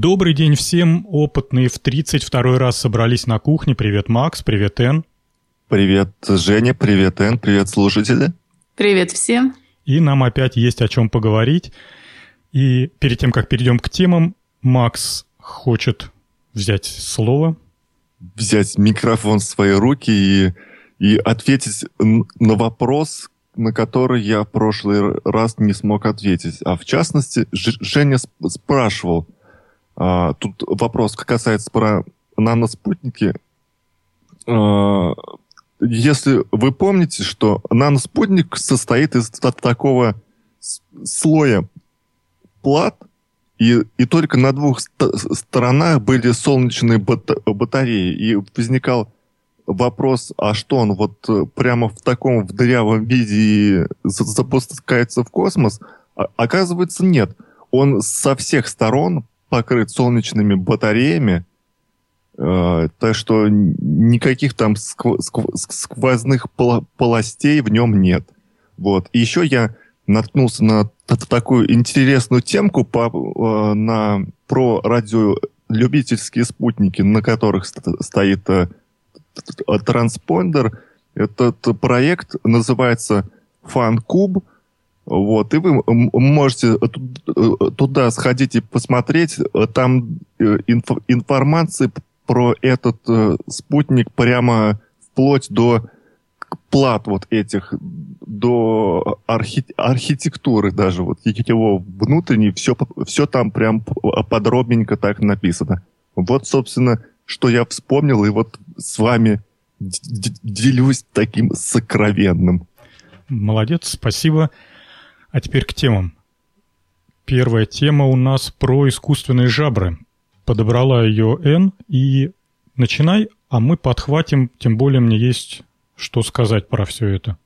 Добрый день всем. Опытные в 32 раз собрались на кухне. Привет, Макс. Привет, Эн. Привет, Женя. Привет, Эн. Привет, слушатели. Привет всем. И нам опять есть о чем поговорить. И перед тем, как перейдем к темам, Макс хочет взять слово. Взять микрофон в свои руки и, и ответить на вопрос, на который я в прошлый раз не смог ответить. А в частности, Женя спрашивал – а, тут вопрос касается про наноспутники. А, если вы помните, что наноспутник состоит из такого слоя плат, и, и только на двух сторонах были солнечные батареи. И возникал вопрос, а что он вот прямо в таком в дырявом виде запускается в космос? А, оказывается, нет. Он со всех сторон покрыт солнечными батареями, э, так что никаких там скв- скв- сквозных пол- полостей в нем нет. Вот. И еще я наткнулся на такую интересную темку по, э, на, про радиолюбительские спутники, на которых стоит э, транспондер. Этот проект называется FunCube. Вот, и вы можете туда сходить и посмотреть. Там э, инф- информации про этот э, спутник прямо вплоть до плат вот этих, до архи- архитектуры даже, вот его внутренней, все, все там прям подробненько так написано. Вот, собственно, что я вспомнил, и вот с вами делюсь таким сокровенным. Молодец, спасибо. А теперь к темам. Первая тема у нас про искусственные жабры. Подобрала ее Н, и начинай, а мы подхватим, тем более мне есть что сказать про все это.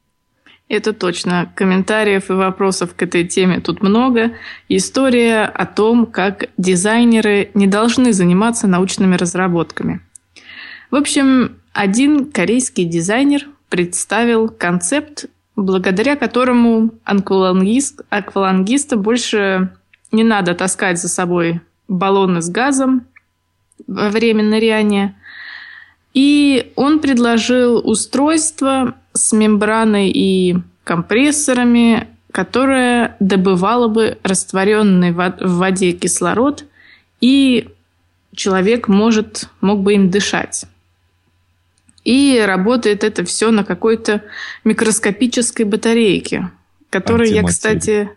Это точно. Комментариев и вопросов к этой теме тут много. История о том, как дизайнеры не должны заниматься научными разработками. В общем, один корейский дизайнер представил концепт благодаря которому аквалангист, аквалангиста больше не надо таскать за собой баллоны с газом во время ныряния. И он предложил устройство с мембраной и компрессорами, которое добывало бы растворенный в воде кислород, и человек может, мог бы им дышать. И работает это все на какой-то микроскопической батарейке, которую я, кстати...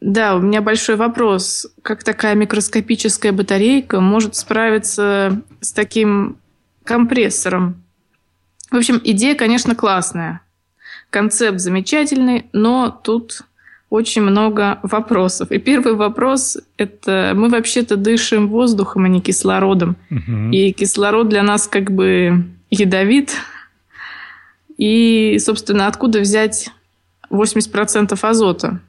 Да, у меня большой вопрос. Как такая микроскопическая батарейка может справиться с таким компрессором? В общем, идея, конечно, классная. Концепт замечательный, но тут очень много вопросов. И первый вопрос – это мы вообще-то дышим воздухом, а не кислородом. Угу. И кислород для нас как бы ядовит. И, собственно, откуда взять 80% азота?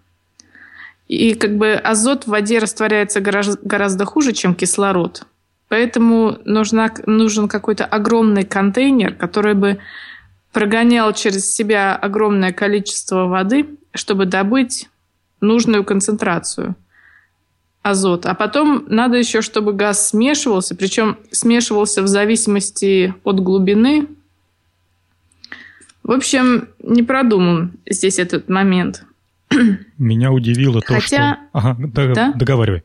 И как бы азот в воде растворяется гораздо хуже, чем кислород. Поэтому нужна, нужен какой-то огромный контейнер, который бы прогонял через себя огромное количество воды, чтобы добыть нужную концентрацию азота. А потом надо еще, чтобы газ смешивался, причем смешивался в зависимости от глубины. В общем, не продуман здесь этот момент. Меня удивило то, Хотя... что... Ага, да? договаривай.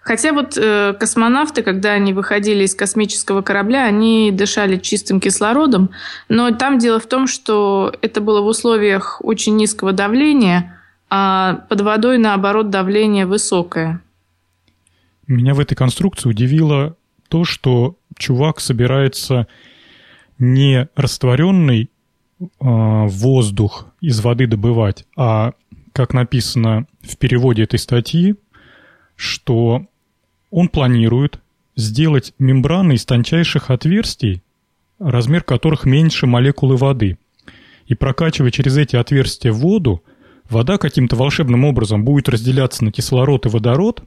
Хотя вот э, космонавты, когда они выходили из космического корабля, они дышали чистым кислородом, но там дело в том, что это было в условиях очень низкого давления, а под водой, наоборот, давление высокое. Меня в этой конструкции удивило то, что чувак собирается не растворенный э, воздух из воды добывать, а, как написано в переводе этой статьи, что он планирует сделать мембраны из тончайших отверстий, размер которых меньше молекулы воды. И прокачивая через эти отверстия воду, вода каким-то волшебным образом будет разделяться на кислород и водород,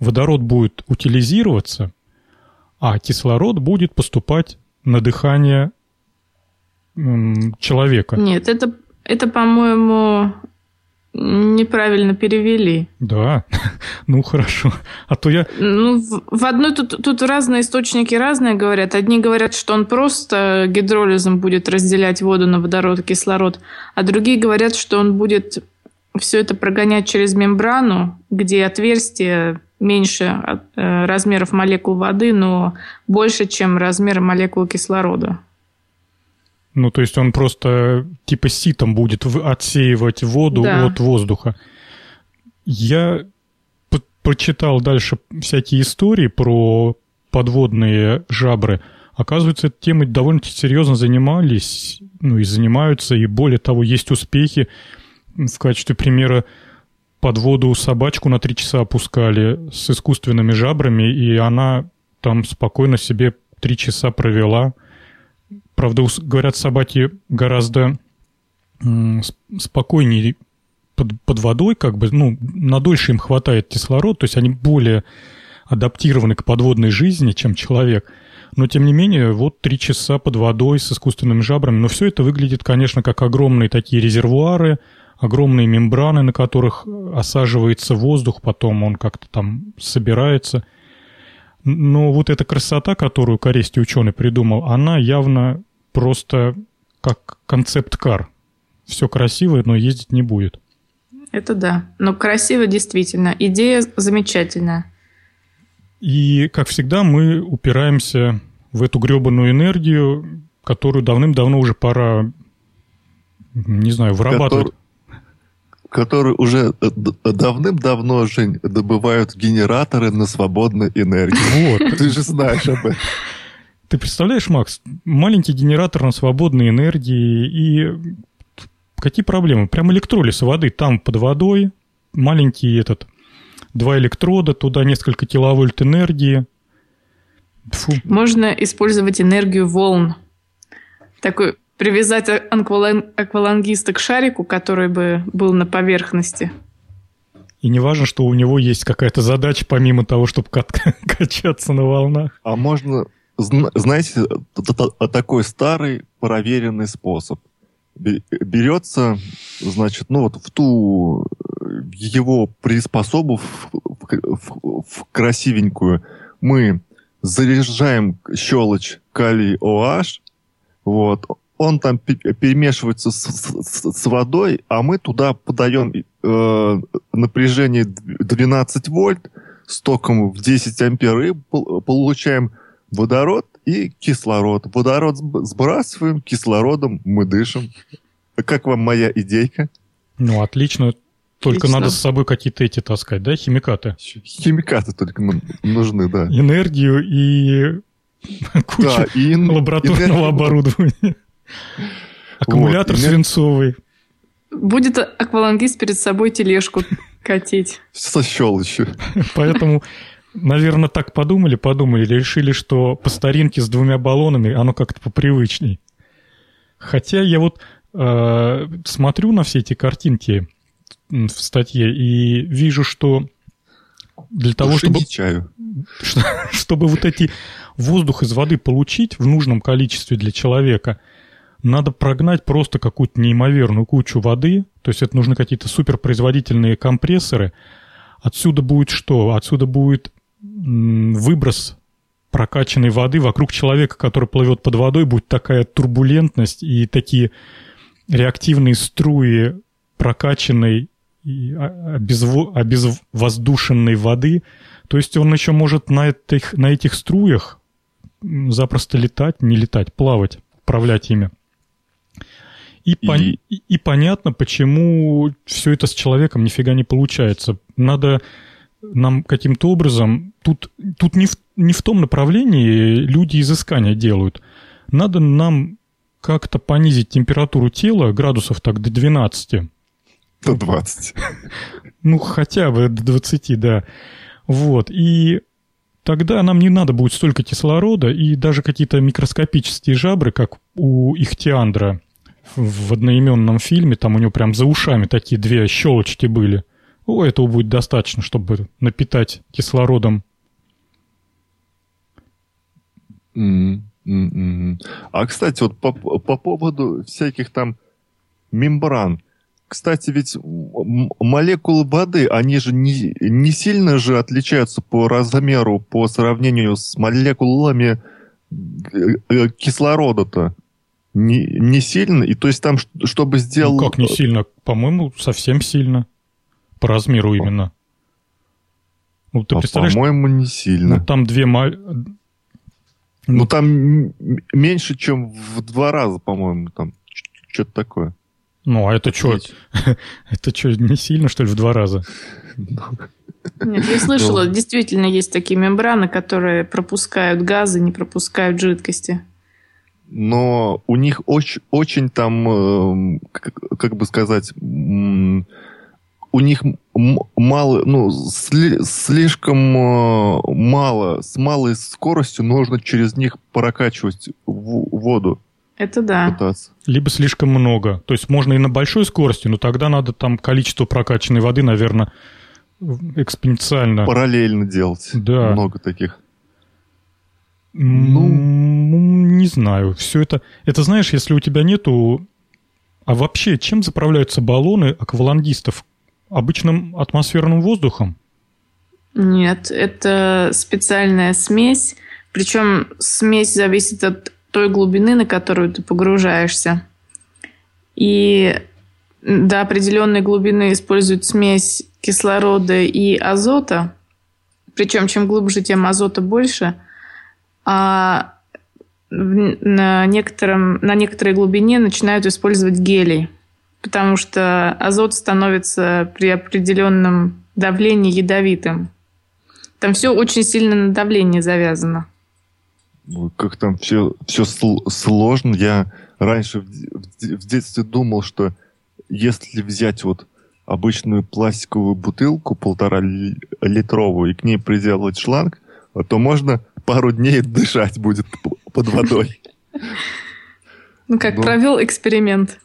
водород будет утилизироваться, а кислород будет поступать на дыхание человека. Нет, это, это по-моему, неправильно перевели. Да, ну хорошо. А то я... Ну, в одной тут, тут разные источники разные говорят. Одни говорят, что он просто гидролизом будет разделять воду на водород и кислород, а другие говорят, что он будет все это прогонять через мембрану, где отверстие меньше э, размеров молекул воды, но больше, чем размеры молекул кислорода. Ну, то есть он просто типа ситом будет отсеивать воду да. от воздуха. Я прочитал дальше всякие истории про подводные жабры. Оказывается, этой темой довольно серьезно занимались, ну и занимаются, и более того, есть успехи. В качестве примера под воду собачку на три часа опускали с искусственными жабрами, и она там спокойно себе три часа провела. Правда, говорят, собаки гораздо спокойнее под, под водой, как бы, ну, на дольше им хватает кислород, то есть они более адаптированы к подводной жизни, чем человек. Но, тем не менее, вот три часа под водой с искусственными жабрами. Но все это выглядит, конечно, как огромные такие резервуары, огромные мембраны, на которых осаживается воздух, потом он как-то там собирается. Но вот эта красота, которую корейский ученый придумал, она явно просто как концепт-кар. Все красивое, но ездить не будет. Это да. Но красиво действительно. Идея замечательная. И, как всегда, мы упираемся в эту гребаную энергию, которую давным-давно уже пора, не знаю, вырабатывать. Который, уже давным-давно, Жень, добывают генераторы на свободной энергии. Вот. Ты же знаешь об этом. Ты представляешь, Макс, маленький генератор на свободной энергии и какие проблемы? Прям электролиз воды там под водой, маленький этот, два электрода, туда несколько киловольт энергии. Фу. Можно использовать энергию волн. Такой привязать аквалангиста к шарику, который бы был на поверхности. И не важно, что у него есть какая-то задача, помимо того, чтобы качаться на волнах. А можно знаете, такой старый проверенный способ. Берется, значит, ну вот в ту его приспособу в, в, в красивенькую мы заряжаем щелочь калий OH, вот, он там перемешивается с, с, с водой, а мы туда подаем э, напряжение 12 вольт с током в 10 ампер и получаем водород и кислород. Водород сбрасываем, кислородом мы дышим. Как вам моя идейка? Ну, отлично. Только Отлично. надо с собой какие-то эти таскать, да, химикаты? Химикаты только нужны, да. Энергию и кучу да, и лабораторного энергию. оборудования. Аккумулятор вот, свинцовый. Будет аквалангист перед собой тележку катить. Со щелочью. Поэтому наверное, так подумали, подумали, или решили, что по старинке с двумя баллонами оно как-то попривычней. Хотя я вот э, смотрю на все эти картинки в статье и вижу, что для того, Души чтобы, чаю. Что, чтобы вот эти воздух из воды получить в нужном количестве для человека, надо прогнать просто какую-то неимоверную кучу воды, то есть это нужны какие-то суперпроизводительные компрессоры. Отсюда будет что? Отсюда будет выброс прокачанной воды вокруг человека, который плывет под водой, будет такая турбулентность и такие реактивные струи прокачанной и обезво, обезвоздушенной воды. То есть он еще может на этих, на этих струях запросто летать, не летать, плавать, управлять ими. И, и... Пон... и, и понятно, почему все это с человеком нифига не получается. Надо нам каким-то образом... Тут, тут не, в, не в том направлении люди изыскания делают. Надо нам как-то понизить температуру тела градусов так до 12. До 20. Ну, хотя бы до 20, да. Вот. И тогда нам не надо будет столько кислорода, и даже какие-то микроскопические жабры, как у Ихтиандра в одноименном фильме, там у него прям за ушами такие две щелочки были – этого будет достаточно, чтобы напитать кислородом. А, кстати, вот по, по поводу всяких там мембран. кстати, ведь молекулы воды, они же не, не сильно же отличаются по размеру по сравнению с молекулами э, кислорода-то. Не, не сильно? И то есть там, чтобы сделать... Ну, как не сильно? По-моему, совсем сильно. По размеру именно. Ну, ты а представляешь? По-моему, не сильно. Ну, там две... Ну, ну, там меньше, чем в два раза, по-моему, там. Что-то такое. Ну, а это что? Это что, не сильно, что ли, в два раза? Нет, я слышала, ну. действительно есть такие мембраны, которые пропускают газы, не пропускают жидкости. Но у них очень, очень там, э, как бы сказать, у них мало, ну, сли, слишком э, мало, с малой скоростью нужно через них прокачивать воду. Это да. Пытаться. Либо слишком много. То есть можно и на большой скорости, но тогда надо там количество прокачанной воды, наверное, экспоненциально. Параллельно делать. Да. Много таких. Ну, не знаю. Все это... Это знаешь, если у тебя нету... А вообще, чем заправляются баллоны аквалангистов? Обычным атмосферным воздухом? Нет, это специальная смесь. Причем смесь зависит от той глубины, на которую ты погружаешься. И до определенной глубины используют смесь кислорода и азота. Причем чем глубже, тем азота больше. А на, некотором, на некоторой глубине начинают использовать гелий, потому что азот становится при определенном давлении ядовитым. Там все очень сильно на давление завязано как там все, все сложно. Я раньше в, в, детстве думал, что если взять вот обычную пластиковую бутылку полтора литровую и к ней приделать шланг, то можно пару дней дышать будет под водой. Ну как, провел эксперимент?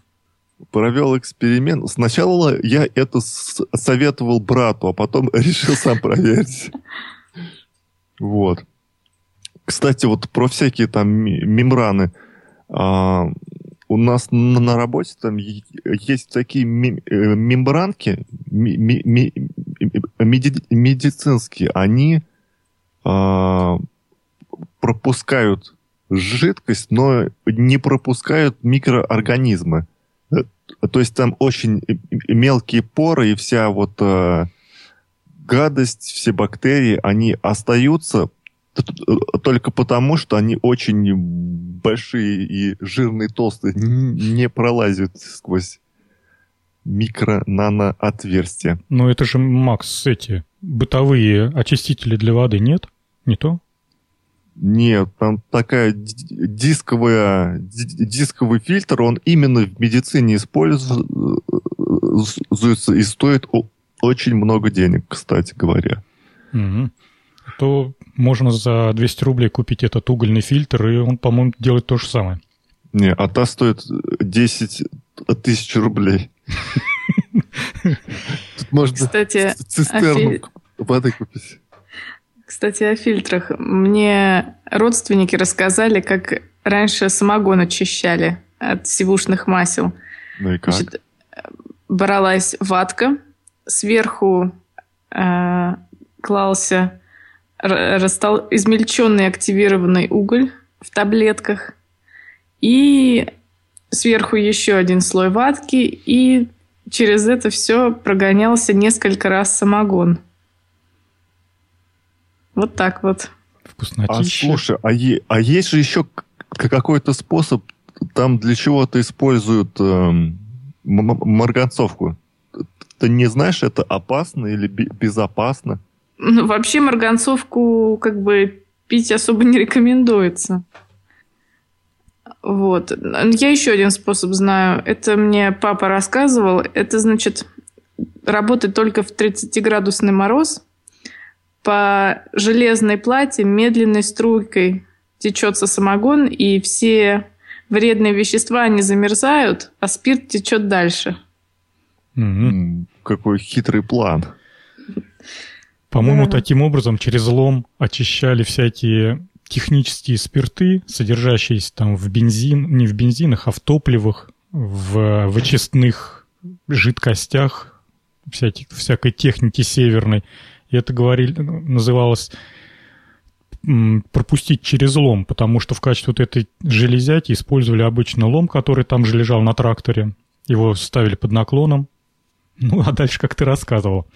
Провел эксперимент. Сначала я это советовал брату, а потом решил сам проверить. Вот. Кстати, вот про всякие там мембраны. А, у нас на, работе там есть такие э, мембранки медицинские. Они а, пропускают жидкость, но не пропускают микроорганизмы. Э, то есть там очень мелкие поры и вся вот э, гадость, все бактерии, они остаются, только потому, что они очень большие и жирные, толстые, не пролазят сквозь микро-нано-отверстия. Но это же, Макс, эти бытовые очистители для воды, нет? Не то? Нет, там такая дисковая, дисковый фильтр, он именно в медицине используется и стоит очень много денег, кстати говоря. Угу. То можно за 200 рублей купить этот угольный фильтр, и он, по-моему, делает то же самое. Не, а та стоит 10 тысяч рублей. Тут можно Кстати, цистерну воды купить. Кстати, о фильтрах. Мне родственники рассказали, как раньше самогон очищали от сивушных масел. Ну и как? Значит, бралась ватка, сверху э, клался растол... измельченный активированный уголь в таблетках и сверху еще один слой ватки, и через это все прогонялся несколько раз самогон. Вот так вот. Вкуснотища. А слушай, а, е- а есть же еще какой-то способ, там для чего-то используют эм, марганцовку. Ты не знаешь, это опасно или безопасно? Ну, вообще марганцовку как бы пить особо не рекомендуется. Вот. Я еще один способ знаю. Это мне папа рассказывал. Это, значит, работает только в 30-градусный мороз. По железной плате медленной струйкой течется самогон, и все вредные вещества, они замерзают, а спирт течет дальше. Mm-hmm. Какой хитрый план. По-моему, да. таким образом через лом очищали всякие технические спирты, содержащиеся там в бензин, не в бензинах, а в топливах, в вычистных жидкостях, всяких, всякой техники северной. И это говорили, называлось пропустить через лом, потому что в качестве вот этой железяки использовали обычно лом, который там же лежал на тракторе. Его ставили под наклоном. Ну, а дальше, как ты рассказывал.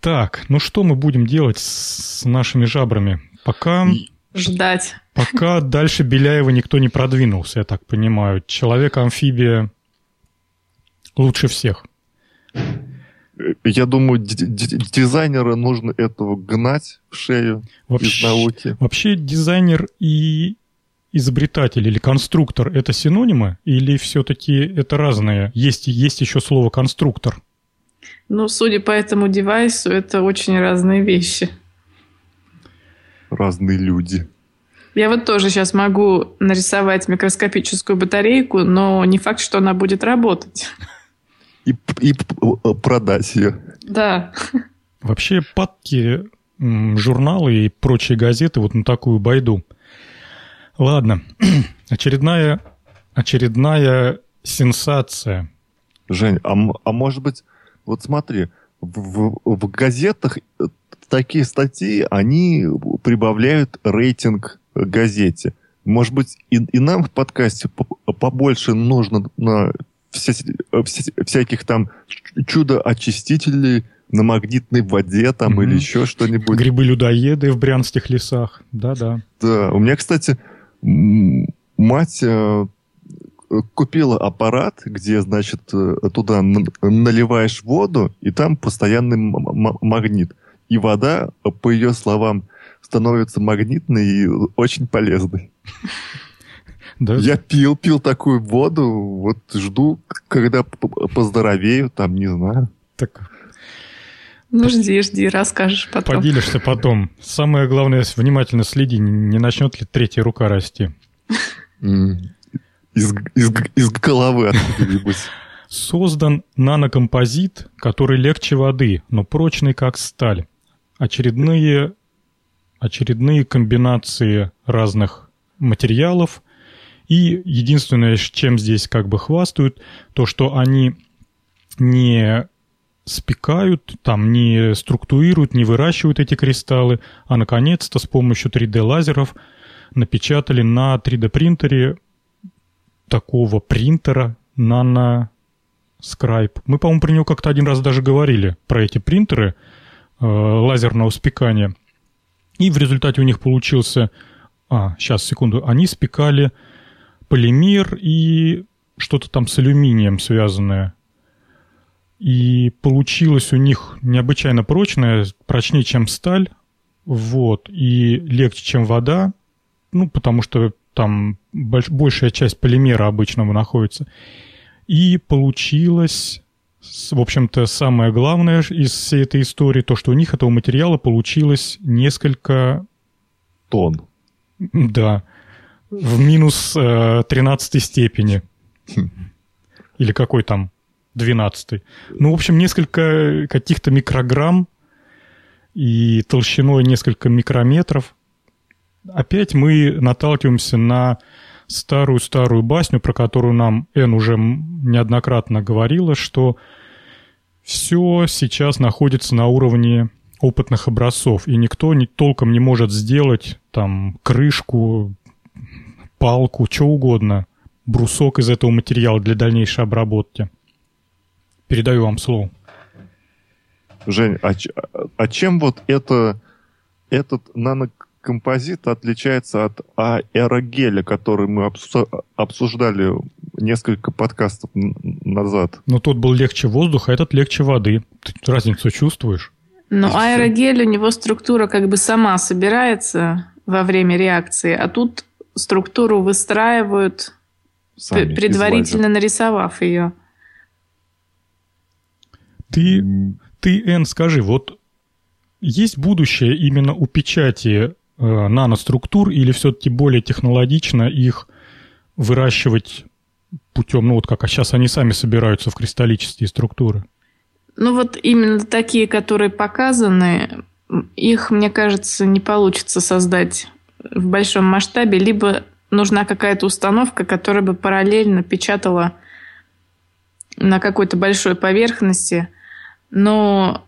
Так, ну что мы будем делать с нашими жабрами? Пока... Ждать. Пока дальше Беляева никто не продвинулся, я так понимаю. Человек-амфибия лучше всех. Я думаю, дизайнера нужно этого гнать в шею вообще, из науки. Вообще дизайнер и изобретатель или конструктор — это синонимы? Или все-таки это разные? Есть, есть еще слово «конструктор». Ну, судя по этому девайсу, это очень разные вещи. Разные люди. Я вот тоже сейчас могу нарисовать микроскопическую батарейку, но не факт, что она будет работать и, и продать ее. Да. Вообще падки журналы и прочие газеты вот на такую байду. Ладно, очередная, очередная сенсация. Жень, а, а может быть, вот смотри, в, в, в газетах э, такие статьи, они прибавляют рейтинг газете. Может быть, и, и нам в подкасте побольше нужно на вся, вся, всяких там чудо-очистителей на магнитной воде там mm или еще что-нибудь. Грибы-людоеды в брянских лесах, да-да. Да, у меня, кстати, мать э, купила аппарат, где, значит, э, туда наливаешь воду, и там постоянный магнит. И вода, по ее словам, становится магнитной и очень полезной. Да? Я пил, пил такую воду, вот жду, когда поздоровею, там, не знаю. Так. Ну, жди, жди, расскажешь потом. Поделишься потом. Самое главное, внимательно следи, не начнет ли третья рука расти. Из, из, из головы откуда-нибудь. Создан нанокомпозит, который легче воды, но прочный как сталь. Очередные, очередные комбинации разных материалов и единственное, чем здесь как бы хвастают, то, что они не спекают, там не структурируют, не выращивают эти кристаллы, а наконец-то с помощью 3D-лазеров напечатали на 3D-принтере такого принтера Nano Scribe. Мы, по-моему, про него как-то один раз даже говорили, про эти принтеры э, лазерного спекания. И в результате у них получился... А, сейчас, секунду. Они спекали полимер и что-то там с алюминием связанное. И получилось у них необычайно прочное, прочнее, чем сталь, вот, и легче, чем вода, ну, потому что там больш, большая часть полимера обычного находится. И получилось, в общем-то, самое главное из всей этой истории, то, что у них этого материала получилось несколько... Тонн. Да в минус э, 13 степени. Или какой там 12. Ну, в общем, несколько каких-то микрограмм и толщиной несколько микрометров. Опять мы наталкиваемся на старую-старую басню, про которую нам Эн уже неоднократно говорила, что все сейчас находится на уровне опытных образцов, и никто не, толком не может сделать там крышку, палку, что угодно, брусок из этого материала для дальнейшей обработки. Передаю вам слово. Жень, а, а чем вот это, этот нанокомпозит отличается от аэрогеля, который мы обсуждали несколько подкастов назад? Ну, тот был легче воздуха, а этот легче воды. Ты разницу чувствуешь? Ну, аэрогель, у него структура как бы сама собирается во время реакции, а тут структуру выстраивают, Сами, предварительно нарисовав ее. Ты, ты, Эн, скажи, вот есть будущее именно у печати э, наноструктур или все-таки более технологично их выращивать путем, ну вот как а сейчас они сами собираются в кристаллические структуры? Ну вот именно такие, которые показаны, их, мне кажется, не получится создать в большом масштабе, либо нужна какая-то установка, которая бы параллельно печатала на какой-то большой поверхности. Но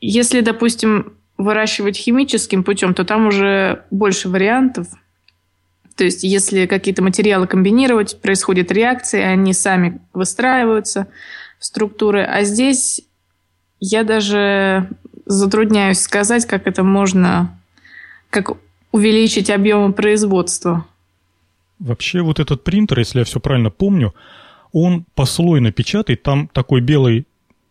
если, допустим, выращивать химическим путем, то там уже больше вариантов. То есть, если какие-то материалы комбинировать, происходит реакция, они сами выстраиваются в структуры. А здесь я даже затрудняюсь сказать, как это можно, как увеличить объемы производства. Вообще вот этот принтер, если я все правильно помню, он послойно печатает, там такой белый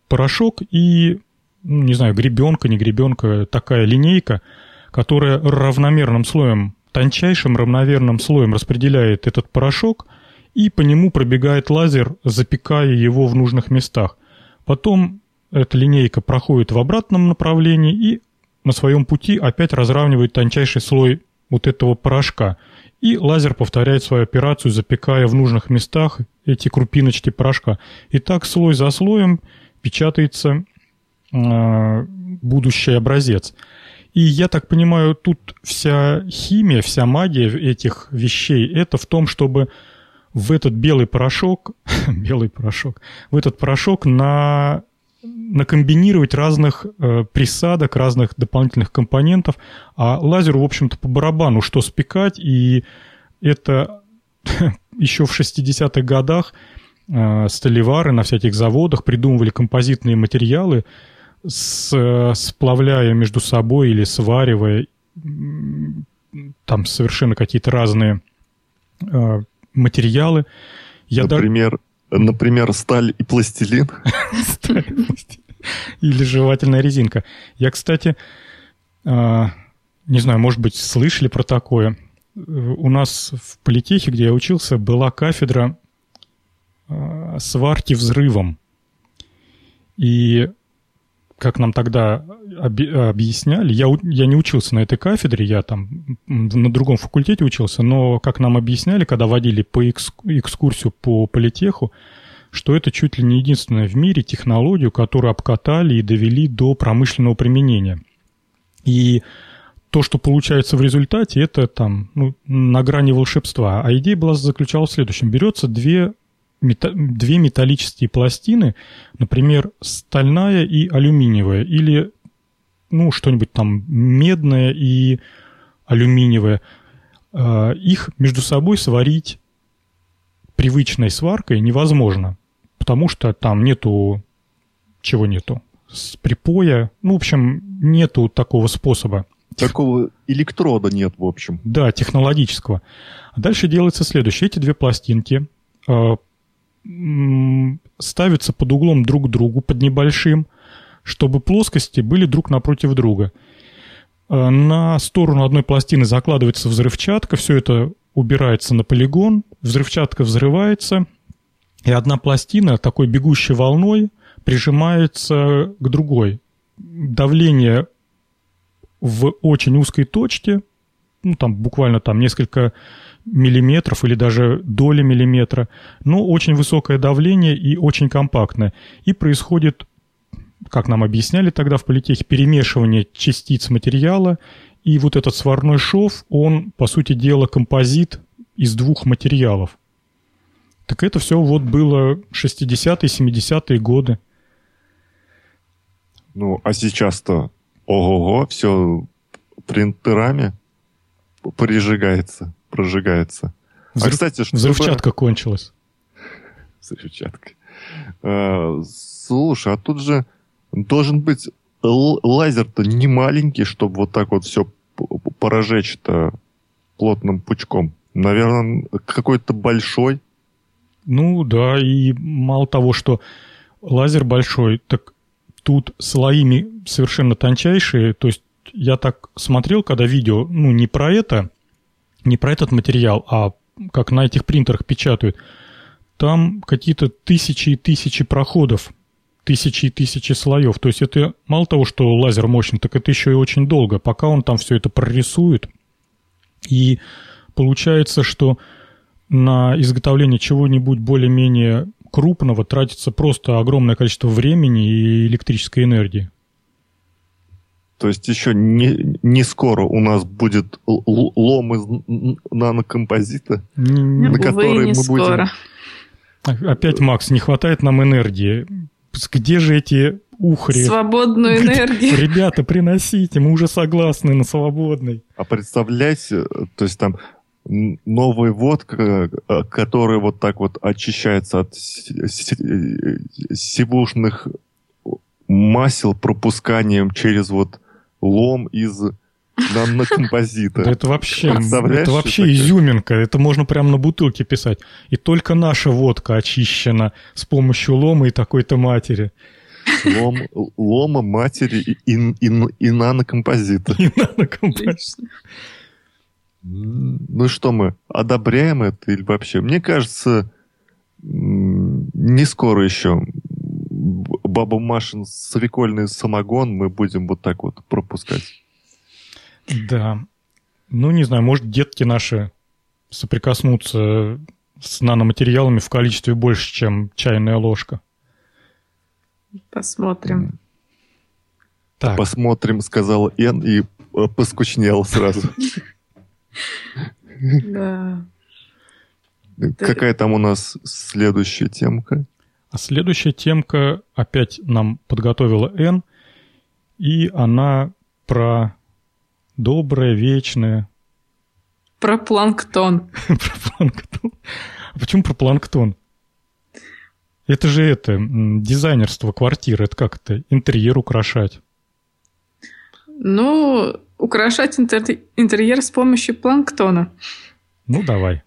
порошок и, ну, не знаю, гребенка, не гребенка, такая линейка, которая равномерным слоем, тончайшим равномерным слоем распределяет этот порошок, и по нему пробегает лазер, запекая его в нужных местах. Потом эта линейка проходит в обратном направлении и на своем пути опять разравнивает тончайший слой вот этого порошка. И лазер повторяет свою операцию, запекая в нужных местах эти крупиночки порошка. И так слой за слоем печатается э, будущий образец. И я так понимаю, тут вся химия, вся магия этих вещей, это в том, чтобы в этот белый порошок, белый порошок, в этот порошок на накомбинировать разных э, присадок, разных дополнительных компонентов, а лазеру, в общем-то, по барабану, что спекать, и это еще в 60-х годах э, столевары на всяких заводах придумывали композитные материалы, с, сплавляя между собой или сваривая там совершенно какие-то разные э, материалы. Я Например, Например, сталь и пластилин. Или жевательная резинка. Я, кстати, а, не знаю, может быть, слышали про такое. У нас в политехе, где я учился, была кафедра а, сварки взрывом. И как нам тогда объясняли, я, я не учился на этой кафедре, я там на другом факультете учился, но как нам объясняли, когда водили по экскурсию по политеху, что это чуть ли не единственная в мире технологию, которую обкатали и довели до промышленного применения. И то, что получается в результате, это там ну, на грани волшебства. А идея была заключалась в следующем. Берется две две металлические пластины, например, стальная и алюминиевая, или ну, что-нибудь там медное и алюминиевое, а, их между собой сварить привычной сваркой невозможно, потому что там нету... Чего нету? С припоя. Ну, в общем, нету такого способа. Такого электрода нет, в общем. Да, технологического. А дальше делается следующее. Эти две пластинки а, ставятся под углом друг к другу, под небольшим, чтобы плоскости были друг напротив друга. Э, на сторону одной пластины закладывается взрывчатка, все это убирается на полигон, взрывчатка взрывается, и одна пластина такой бегущей волной прижимается к другой. Давление в очень узкой точке, ну там буквально там несколько миллиметров или даже доли миллиметра, но очень высокое давление и очень компактное. И происходит, как нам объясняли тогда в политехе, перемешивание частиц материала, и вот этот сварной шов, он, по сути дела, композит из двух материалов. Так это все вот было 60-е, 70-е годы. Ну, а сейчас-то ого-го, все принтерами прижигается прожигается. Взрыв... А, кстати, что Взрывчатка кончилась. Взрывчатка. А, слушай, а тут же должен быть лазер-то не маленький, чтобы вот так вот все поражечь-то плотным пучком. Наверное, какой-то большой. Ну да, и мало того, что лазер большой, так тут слоими совершенно тончайшие. То есть я так смотрел, когда видео, ну не про это, не про этот материал, а как на этих принтерах печатают, там какие-то тысячи и тысячи проходов, тысячи и тысячи слоев. То есть это мало того, что лазер мощный, так это еще и очень долго, пока он там все это прорисует. И получается, что на изготовление чего-нибудь более-менее крупного тратится просто огромное количество времени и электрической энергии. То есть еще не, не скоро у нас будет лом из нанокомпозита, на который мы скоро. будем Опять, Макс, не хватает нам энергии. Где же эти ухри? Свободную энергию. Ребята, приносите, мы уже согласны на свободный. А представляете, то есть там новая водка, э, которая вот так вот очищается от сивушных масел пропусканием через вот лом из нанокомпозита. Это вообще, это вообще изюминка. Это можно прямо на бутылке писать. И только наша водка очищена с помощью лома и такой-то матери. Лом, лома, матери и, и, и, и нанокомпозита. И нанокомпозита. Ну что мы, одобряем это или вообще? Мне кажется, не скоро еще Баба Машин свекольный самогон мы будем вот так вот пропускать. Да. Ну, не знаю, может, детки наши соприкоснутся с наноматериалами в количестве больше, чем чайная ложка. Посмотрим. Так. Посмотрим, сказал Эн и э, поскучнел сразу. Да. Какая там у нас следующая темка? А следующая темка опять нам подготовила Н, и она про доброе, вечное. Про планктон. Про планктон. А почему про планктон? Это же это, дизайнерство квартиры, это как это, интерьер украшать. Ну, украшать интерьер с помощью планктона. Ну, давай.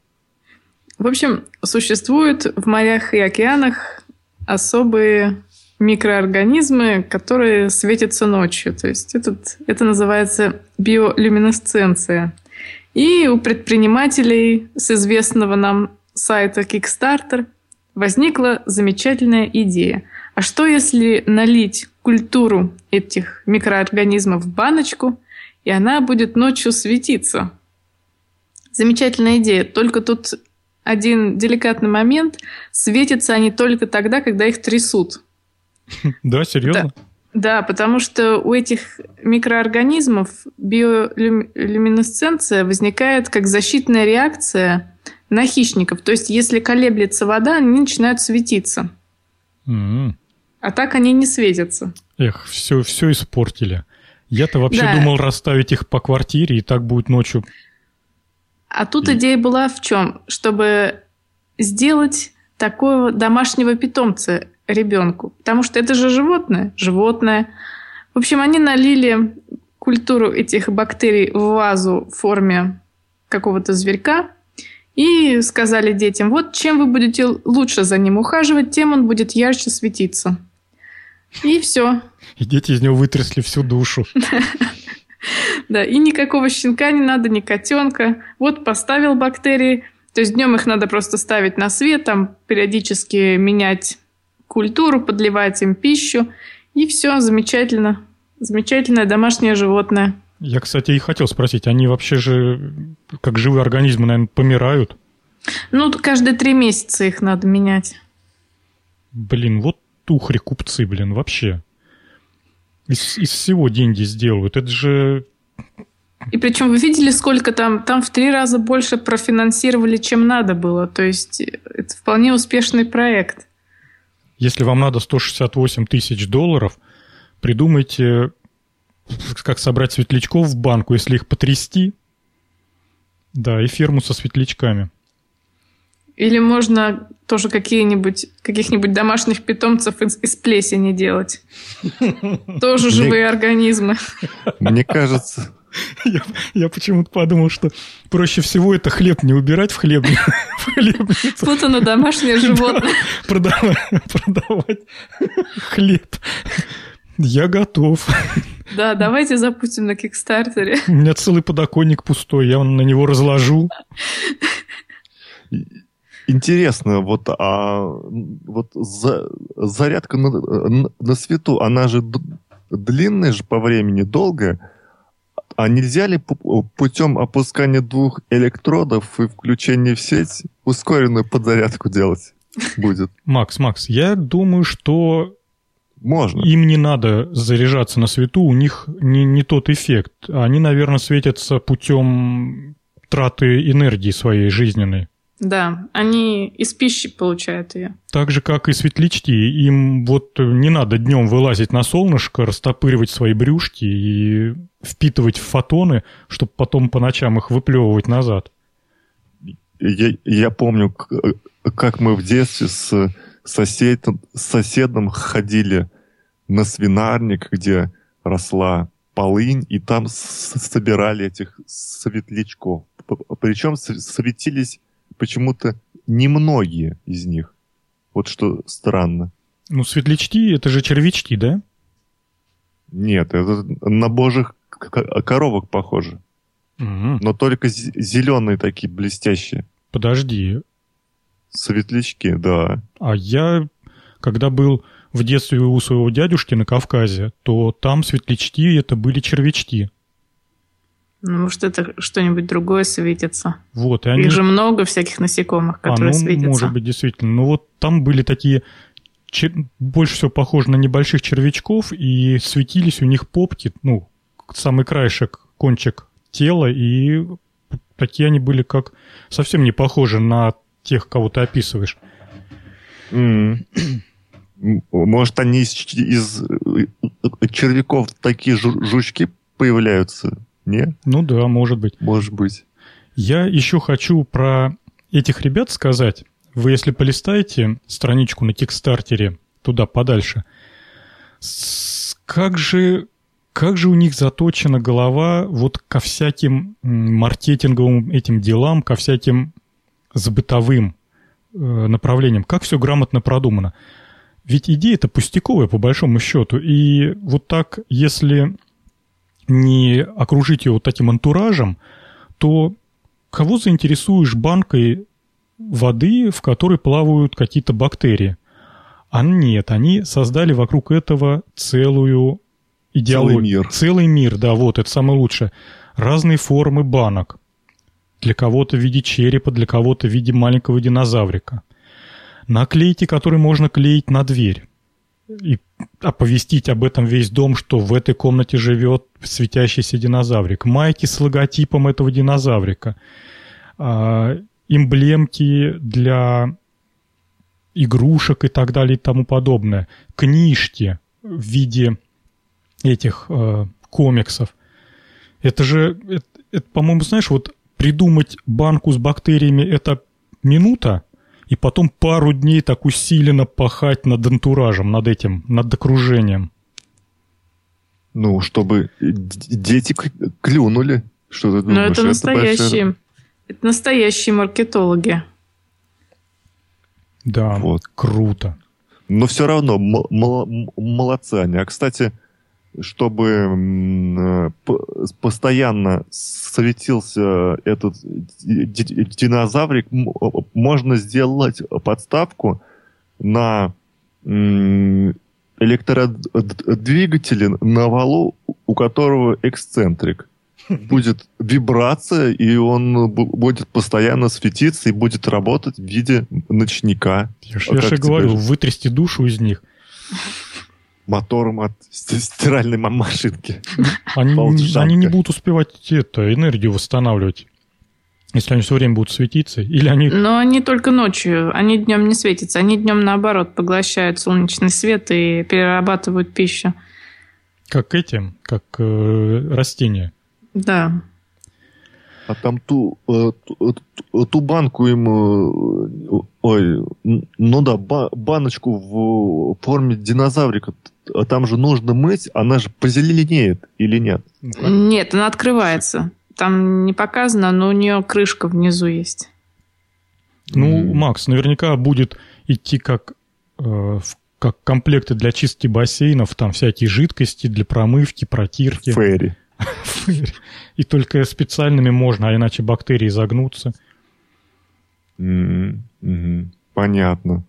В общем, существуют в морях и океанах особые микроорганизмы, которые светятся ночью. То есть этот, это называется биолюминесценция. И у предпринимателей с известного нам сайта Kickstarter возникла замечательная идея. А что если налить культуру этих микроорганизмов в баночку, и она будет ночью светиться? Замечательная идея. Только тут один деликатный момент. Светятся они только тогда, когда их трясут. Да, серьезно? Да, потому что у этих микроорганизмов биолюминесценция возникает как защитная реакция на хищников. То есть, если колеблется вода, они начинают светиться. Mm-hmm. А так они не светятся. Эх, все, все испортили. Я-то вообще да. думал расставить их по квартире, и так будет ночью. А тут mm. идея была в чем? Чтобы сделать такого домашнего питомца ребенку. Потому что это же животное. Животное. В общем, они налили культуру этих бактерий в вазу в форме какого-то зверька и сказали детям, вот чем вы будете лучше за ним ухаживать, тем он будет ярче светиться. И все. И дети из него вытрясли всю душу. Да, и никакого щенка не надо, ни котенка. Вот поставил бактерии, то есть днем их надо просто ставить на свет, там периодически менять культуру, подливать им пищу, и все, замечательно. Замечательное домашнее животное. Я, кстати, и хотел спросить, они вообще же, как живые организмы, наверное, помирают? Ну, каждые три месяца их надо менять. Блин, вот тухри купцы, блин, вообще. Из, из всего деньги сделают. Это же... И причем вы видели, сколько там? Там в три раза больше профинансировали, чем надо было. То есть это вполне успешный проект. Если вам надо 168 тысяч долларов, придумайте, как собрать светлячков в банку, если их потрясти. Да, и ферму со светлячками. Или можно тоже какие-нибудь, каких-нибудь домашних питомцев из, из плесени делать. Тоже живые организмы. Мне кажется... Я, я почему-то подумал, что проще всего это хлеб не убирать в, хлеб, в хлебницу. Вот оно, домашнее животное. Да, продавать, продавать хлеб. Я готов. Да, давайте запустим на Кикстартере. У меня целый подоконник пустой, я на него разложу. Интересно, вот, а, вот за, зарядка на, на, на свету, она же длинная же по времени, долгая. А нельзя ли путем опускания двух электродов и включения в сеть ускоренную подзарядку делать будет? Макс, Макс, я думаю, что можно. Им не надо заряжаться на свету, у них не, не тот эффект. Они, наверное, светятся путем траты энергии своей жизненной. Да, они из пищи получают ее. Так же, как и светлячки. Им вот не надо днем вылазить на солнышко, растопыривать свои брюшки и впитывать фотоны, чтобы потом по ночам их выплевывать назад. Я, я помню, как мы в детстве с, сосед, с соседом ходили на свинарник, где росла полынь, и там собирали этих светлячков. Причем светились почему-то немногие из них. Вот что странно. Ну, светлячки — это же червячки, да? Нет, это на божьих коровок похоже. Угу. Но только зеленые такие блестящие. Подожди. Светлячки, да. А я, когда был в детстве у своего дядюшки на Кавказе, то там светлячки это были червячки. Ну, может, это что-нибудь другое светится. Вот, и они... Их же много всяких насекомых, которые а, ну, светятся. может быть, действительно. Но вот там были такие чер... больше всего похожи на небольших червячков, и светились у них попки, ну, самый краешек, кончик тела, и такие они были как совсем не похожи на тех, кого ты описываешь. Mm. Может, они из, из э, червяков такие жучки появляются? Не? Ну да, может быть. Может быть. Я еще хочу про этих ребят сказать. Вы, если полистаете страничку на Кикстартере туда подальше, как же, как же у них заточена голова вот ко всяким маркетинговым этим делам, ко всяким забытовым э, направлениям. Как все грамотно продумано. Ведь идея-то пустяковая, по большому счету. И вот так, если не окружить вот таким антуражем, то кого заинтересуешь банкой воды, в которой плавают какие-то бактерии? А нет, они создали вокруг этого целую идеологию. Целый мир. Целый мир, да, вот, это самое лучшее. Разные формы банок. Для кого-то в виде черепа, для кого-то в виде маленького динозаврика. Наклейки, которые можно клеить на дверь и оповестить об этом весь дом, что в этой комнате живет светящийся динозаврик. Майки с логотипом этого динозаврика. А, эмблемки для игрушек и так далее и тому подобное. Книжки в виде этих э, комиксов. Это же, это, это, по-моему, знаешь, вот придумать банку с бактериями это минута, и потом пару дней так усиленно пахать над антуражем, над этим, над окружением. Ну, чтобы дети клюнули. Что ты думаешь? Но это настоящие, это, это настоящие маркетологи. Да, вот. круто. Но все равно молодцы они. А, кстати, чтобы э, постоянно светился этот динозаврик, можно сделать подставку на электродвигателе на валу, у которого эксцентрик. Будет вибрация, и он будет постоянно светиться и будет работать в виде ночника. Я же говорю, вытрясти душу из них мотором от стиральной машинки. Они, они не будут успевать это, энергию восстанавливать. Если они все время будут светиться, или они... Но они только ночью, они днем не светятся, они днем наоборот поглощают солнечный свет и перерабатывают пищу. Как эти, как э, растения. Да. А там ту, э, ту, э, ту банку им, э, ой, ну да, баночку в форме динозаврика там же нужно мыть, она же позеленеет или нет? Нет, она открывается. Там не показано, но у нее крышка внизу есть. Ну. Макс, наверняка будет идти как, э, как комплекты для чистки бассейнов, там всякие жидкости для промывки, протирки. Ферри. И только специальными можно, а иначе бактерии загнутся. Понятно.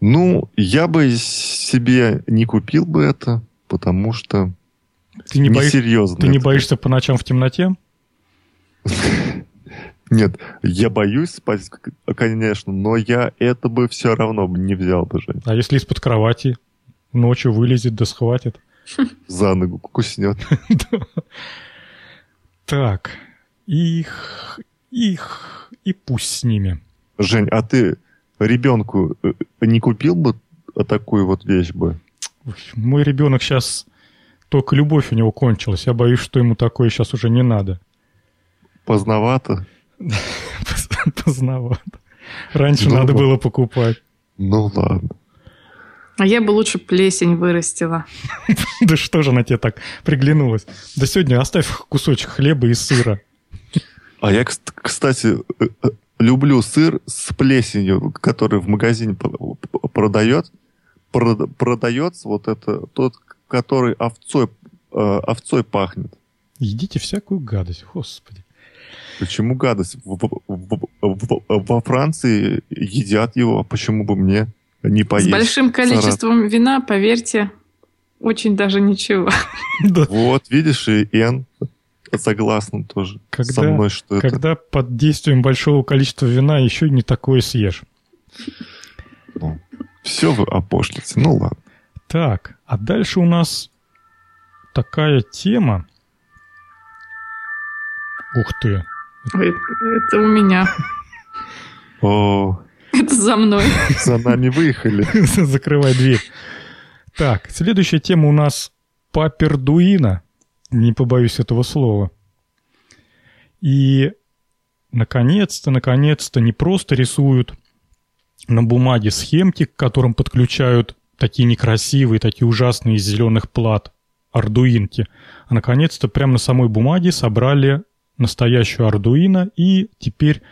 Ну, я бы себе не купил бы это, потому что ты не несерьезно. Боишь, ты не боишься по ночам в темноте? Нет, я боюсь спать, конечно, но я это бы все равно не взял бы, Жень. А если из-под кровати ночью вылезет да схватит? За ногу куснет. Так, их, их, и пусть с ними. Жень, а ты ребенку э, не купил бы такую вот вещь бы? Мой ребенок сейчас только любовь у него кончилась. Я боюсь, что ему такое сейчас уже не надо. Поздновато? Поздновато. Раньше ну, надо было покупать. Ну ладно. А я бы лучше плесень вырастила. Да что же она тебе так приглянулась? Да сегодня оставь кусочек хлеба и сыра. А я, кстати, э, э, люблю сыр с плесенью, который в магазине продает. Продается вот это, тот, который овцой, э, овцой пахнет. Едите всякую гадость, господи. Почему гадость? Во Франции едят его, почему бы мне не поесть? С большим количеством Сарат. вина, поверьте, очень даже ничего. Вот, видишь, и Н согласна тоже когда, со мной, что Когда это... под действием большого количества вина еще не такое съешь. Ну, все вы опошлите, ну ладно. Так, а дальше у нас такая тема. Ух ты. Это у меня. О. Это за мной. За нами выехали. Закрывай дверь. Так, следующая тема у нас Папердуина. Не побоюсь этого слова. И наконец-то, наконец-то не просто рисуют на бумаге схемки, к которым подключают такие некрасивые, такие ужасные из зеленых плат ардуинки, а наконец-то прямо на самой бумаге собрали настоящую Ардуино, и теперь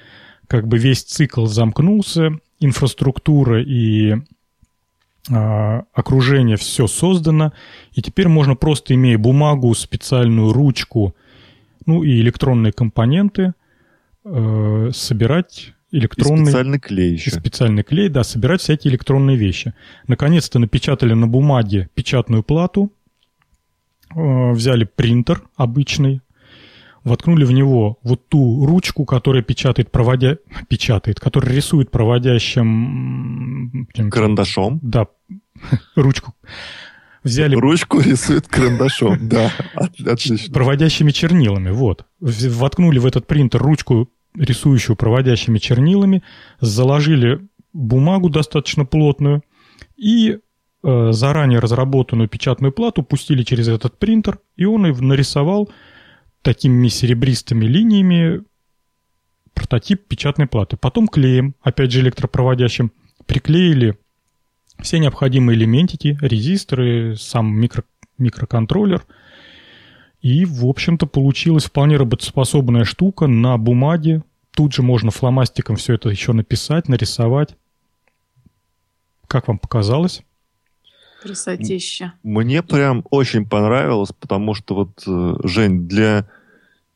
как бы весь цикл замкнулся, инфраструктура и окружение все создано, и теперь можно просто, имея бумагу, специальную ручку, ну и электронные компоненты, э, собирать электронный... И специальный клей еще. И специальный клей, да, собирать всякие электронные вещи. Наконец-то напечатали на бумаге печатную плату, э, взяли принтер обычный, воткнули в него вот ту ручку, которая печатает, проводя... печатает, которая рисует проводящим... Карандашом? Да, ручку. Взяли... Ручку рисует карандашом, да, отлично. Проводящими чернилами, вот. Воткнули в этот принтер ручку, рисующую проводящими чернилами, заложили бумагу достаточно плотную и э, заранее разработанную печатную плату пустили через этот принтер, и он и нарисовал такими серебристыми линиями прототип печатной платы. Потом клеем, опять же электропроводящим, приклеили все необходимые элементики, резисторы, сам микро, микроконтроллер. И, в общем-то, получилась вполне работоспособная штука на бумаге. Тут же можно фломастиком все это еще написать, нарисовать. Как вам показалось? Красотища. Мне прям очень понравилось, потому что вот, э, Жень, для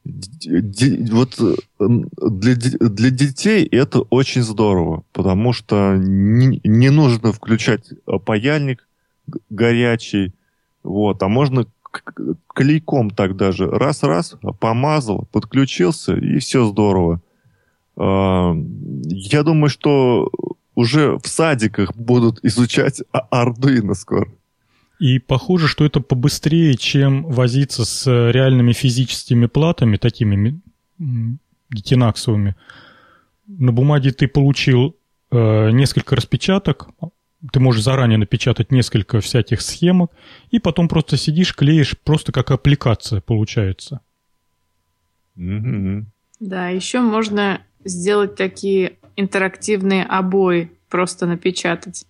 вот э, для, для детей это очень здорово, потому что не, не нужно включать паяльник горячий, вот, а можно клейком так даже раз-раз помазал, подключился и все здорово. А, я думаю, что уже в садиках будут изучать Arduino скоро. И похоже, что это побыстрее, чем возиться с реальными физическими платами, такими гетинаксовыми. На бумаге ты получил э, несколько распечаток, ты можешь заранее напечатать несколько всяких схемок, и потом просто сидишь, клеишь, просто как аппликация получается. Mm-hmm. Да, еще можно сделать такие интерактивные обои, просто напечатать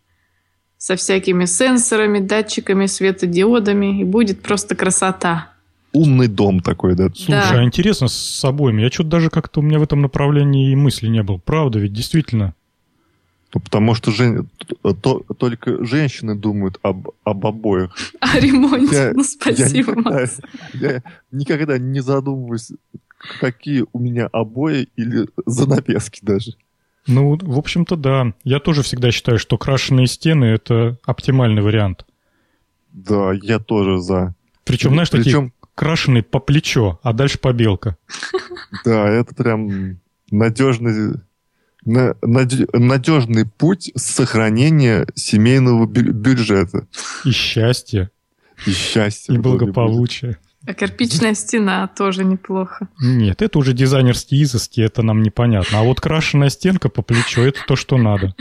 со всякими сенсорами, датчиками, светодиодами, и будет просто красота. Умный дом такой, да? Слушай, да. а интересно с обоими. Я что-то даже как-то у меня в этом направлении и мысли не было. Правда, ведь действительно. Ну, потому что жен... то, только женщины думают об, об обоих. О ремонте. Я, ну, спасибо, я никогда, я никогда не задумываюсь, какие у меня обои или занавески даже. Ну, в общем-то, да. Я тоже всегда считаю, что крашеные стены — это оптимальный вариант. Да, я тоже за. Причем, знаешь, Причем... такие крашеные по плечо, а дальше побелка. Да, это прям надежный, надежный путь сохранения семейного бюджета. И счастья. И счастья. И благополучия. А кирпичная стена тоже неплохо. Нет, это уже дизайнерские изыски, это нам непонятно. А вот крашеная стенка по плечу, это то, что надо.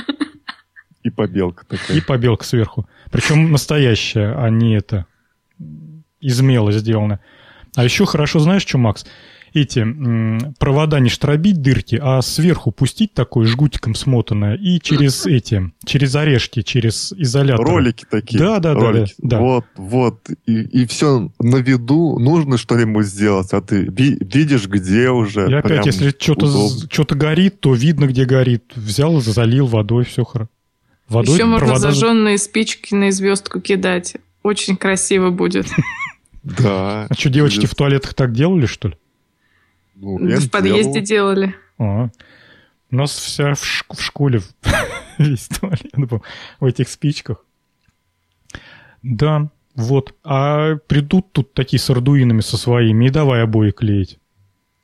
И побелка такая. И побелка сверху. Причем настоящая, а не это из мела сделано. А еще хорошо знаешь, что, Макс? Эти провода не штробить дырки, а сверху пустить такой жгутиком смотанное и через эти, через орешки, через изолятор. Ролики такие. Да, да, ролики. да, да. Вот, вот. И, и все на виду, нужно что-нибудь сделать, а ты ви- видишь, где уже. И опять, если что-то, что-то горит, то видно, где горит. Взял, залил водой, все хорошо. Водой Еще можно провода- зажженные спички на звездку кидать. Очень красиво будет. Да. А что, девочки в туалетах так делали, что ли? Ну, В подъезде делал. делали. А, у нас вся в, шк- в школе весь туалет был в этих спичках. Да, вот. А придут тут такие с ардуинами со своими, и давай обои клеить.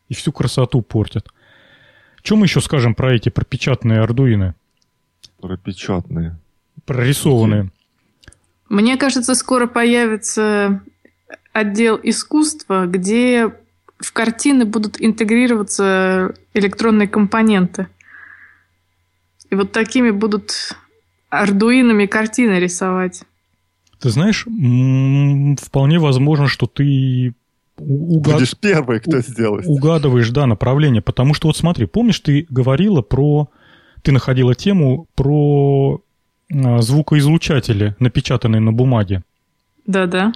И всю красоту портят. Что мы еще скажем про эти пропечатанные ардуины? Пропечатные. Прорисованные. Мне кажется, скоро появится отдел искусства, где в картины будут интегрироваться электронные компоненты. И вот такими будут ардуинами картины рисовать. Ты знаешь, вполне возможно, что ты угад- Будешь первый, кто сделает. угадываешь, да, направление. Потому что вот смотри, помнишь, ты говорила про... Ты находила тему про а, звукоизлучатели, напечатанные на бумаге. Да-да.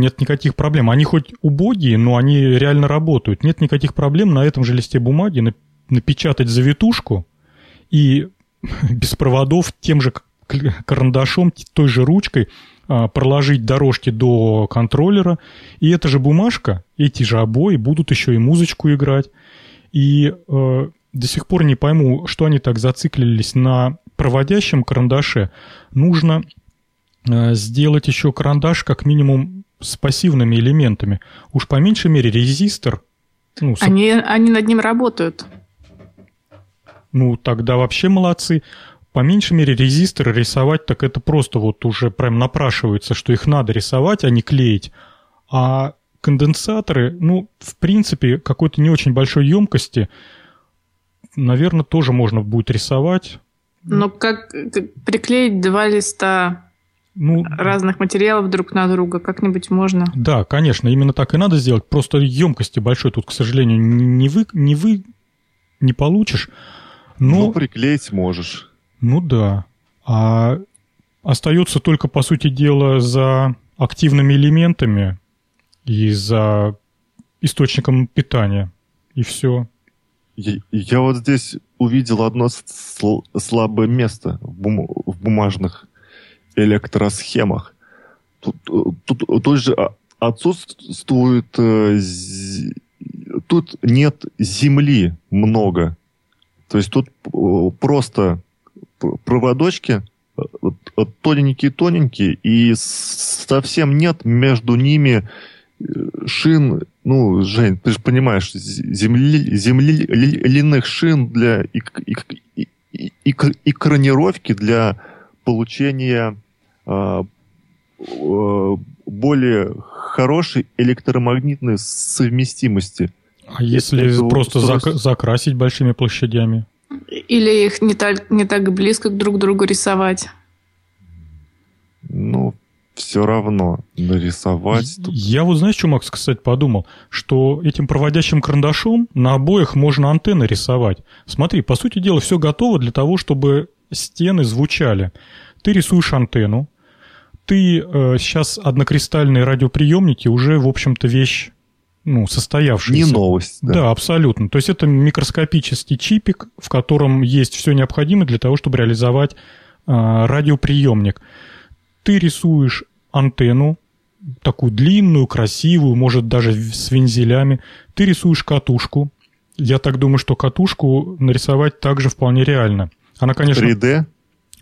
Нет никаких проблем. Они хоть убогие, но они реально работают. Нет никаких проблем на этом же листе бумаги на- напечатать завитушку и без проводов тем же карандашом, той же ручкой а, проложить дорожки до контроллера. И эта же бумажка, эти же обои будут еще и музычку играть. И э, до сих пор не пойму, что они так зациклились на проводящем карандаше. Нужно э, сделать еще карандаш как минимум с пассивными элементами. Уж по меньшей мере резистор. Ну, с- Они, они над ним работают. ну, тогда вообще молодцы. По меньшей мере резисторы рисовать, так это просто вот уже прям напрашивается, что их надо рисовать, а не клеить. А конденсаторы, ну, в принципе, какой-то не очень большой емкости, наверное, тоже можно будет рисовать. Но как приклеить два листа Ну, разных материалов друг на друга как-нибудь можно? Да, конечно, именно так и надо сделать. Просто емкости большой тут, к сожалению, не вы, не вы не получишь. Ну, Но, приклеить можешь. ну да. А остается только, по сути дела, за активными элементами и за источником питания. И все. Я, я вот здесь увидел одно сл- слабое место в, бум- в бумажных электросхемах. Тут, э, тут, тут же а- отсутствует... э, Тут нет земли много. То есть тут э, просто проводочки э, э, тоненькие-тоненькие, и совсем нет между ними э, шин, ну, Жень, ты же понимаешь, з- земли, земляных шин для эк- и- и- эк- экранировки для получения э, более хорошей электромагнитной совместимости. А если просто зак- закрасить большими площадями? Или их не так, не так близко друг к другу рисовать? Ну, все равно нарисовать. тут- Я вот, знаешь, что, Макс, кстати, подумал? Что этим проводящим карандашом на обоях можно антенны рисовать. Смотри, по сути дела, все готово для того, чтобы стены звучали. Ты рисуешь антенну, ты э, сейчас однокристальные радиоприемники уже, в общем-то, вещь ну, Не состоявшаяся. новость. Да. Да. абсолютно. То есть это микроскопический чипик, в котором есть все необходимое для того, чтобы реализовать а, радиоприемник. Ты рисуешь антенну, такую длинную, красивую, может даже с вензелями. Ты рисуешь катушку. Я так думаю, что катушку нарисовать также вполне реально. Она, конечно... 3D?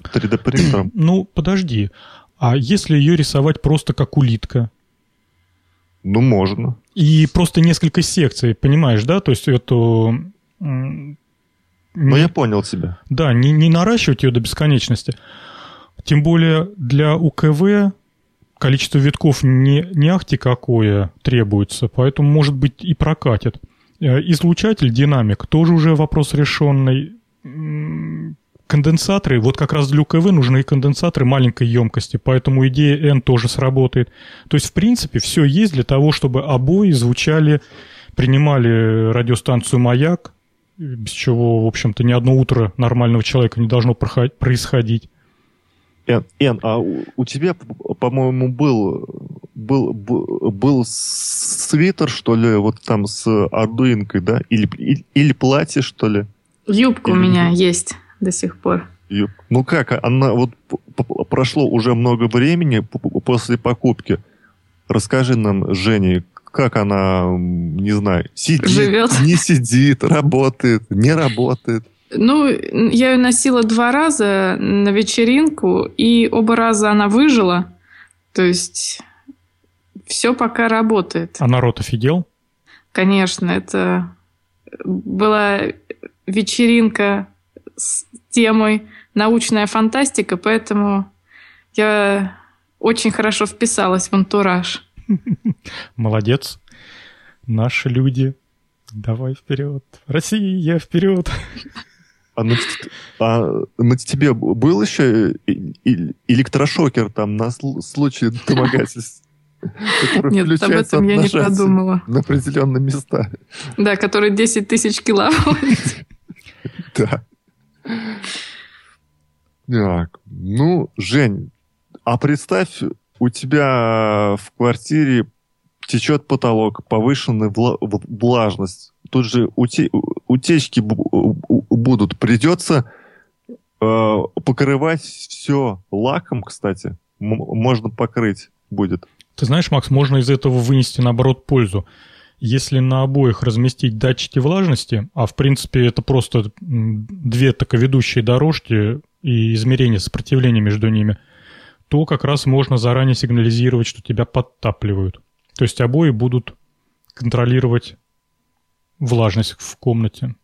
3D принтером. Ну, подожди. А если ее рисовать просто как улитка? Ну, можно. И просто несколько секций, понимаешь, да? То есть эту... м, Ну, я понял тебя. Да, не, не наращивать ее до бесконечности. Тем более для УКВ количество витков не, не ахти какое требуется, поэтому, может быть, и прокатит. Э, излучатель, динамик, тоже уже вопрос решенный. Конденсаторы, вот как раз для УКВ нужны конденсаторы маленькой емкости, поэтому идея N тоже сработает. То есть, в принципе, все есть для того, чтобы обои звучали, принимали радиостанцию «Маяк», без чего, в общем-то, ни одно утро нормального человека не должно происходить. Эн, Эн а у, у тебя, по-моему, был, был, был свитер, что ли, вот там с ардуинкой, да? Или, или, или платье, что ли? Юбка или... у меня есть до сих пор. Ну как, она вот прошло уже много времени после покупки. Расскажи нам, Женя, как она, не знаю, сидит, Живет. не сидит, работает, не работает. Ну, я ее носила два раза на вечеринку, и оба раза она выжила. То есть все пока работает. А народ офигел? Конечно, это была вечеринка с темой научная фантастика, поэтому я очень хорошо вписалась в антураж. Молодец. Наши люди. Давай вперед. Россия, вперед. А на, а на тебе был еще электрошокер там на случай домогательств? Нет, об этом я не подумала. На определенные места. Да, который 10 тысяч киловатт. Да. Так, ну, Жень, а представь, у тебя в квартире течет потолок, повышенная влажность. Тут же уте утечки будут. Придется э, покрывать все лаком, кстати. М можно покрыть будет. Ты знаешь, Макс, можно из этого вынести, наоборот, пользу. Если на обоих разместить датчики влажности, а в принципе это просто две таковедущие дорожки и измерение сопротивления между ними, то как раз можно заранее сигнализировать, что тебя подтапливают. То есть обои будут контролировать влажность в комнате.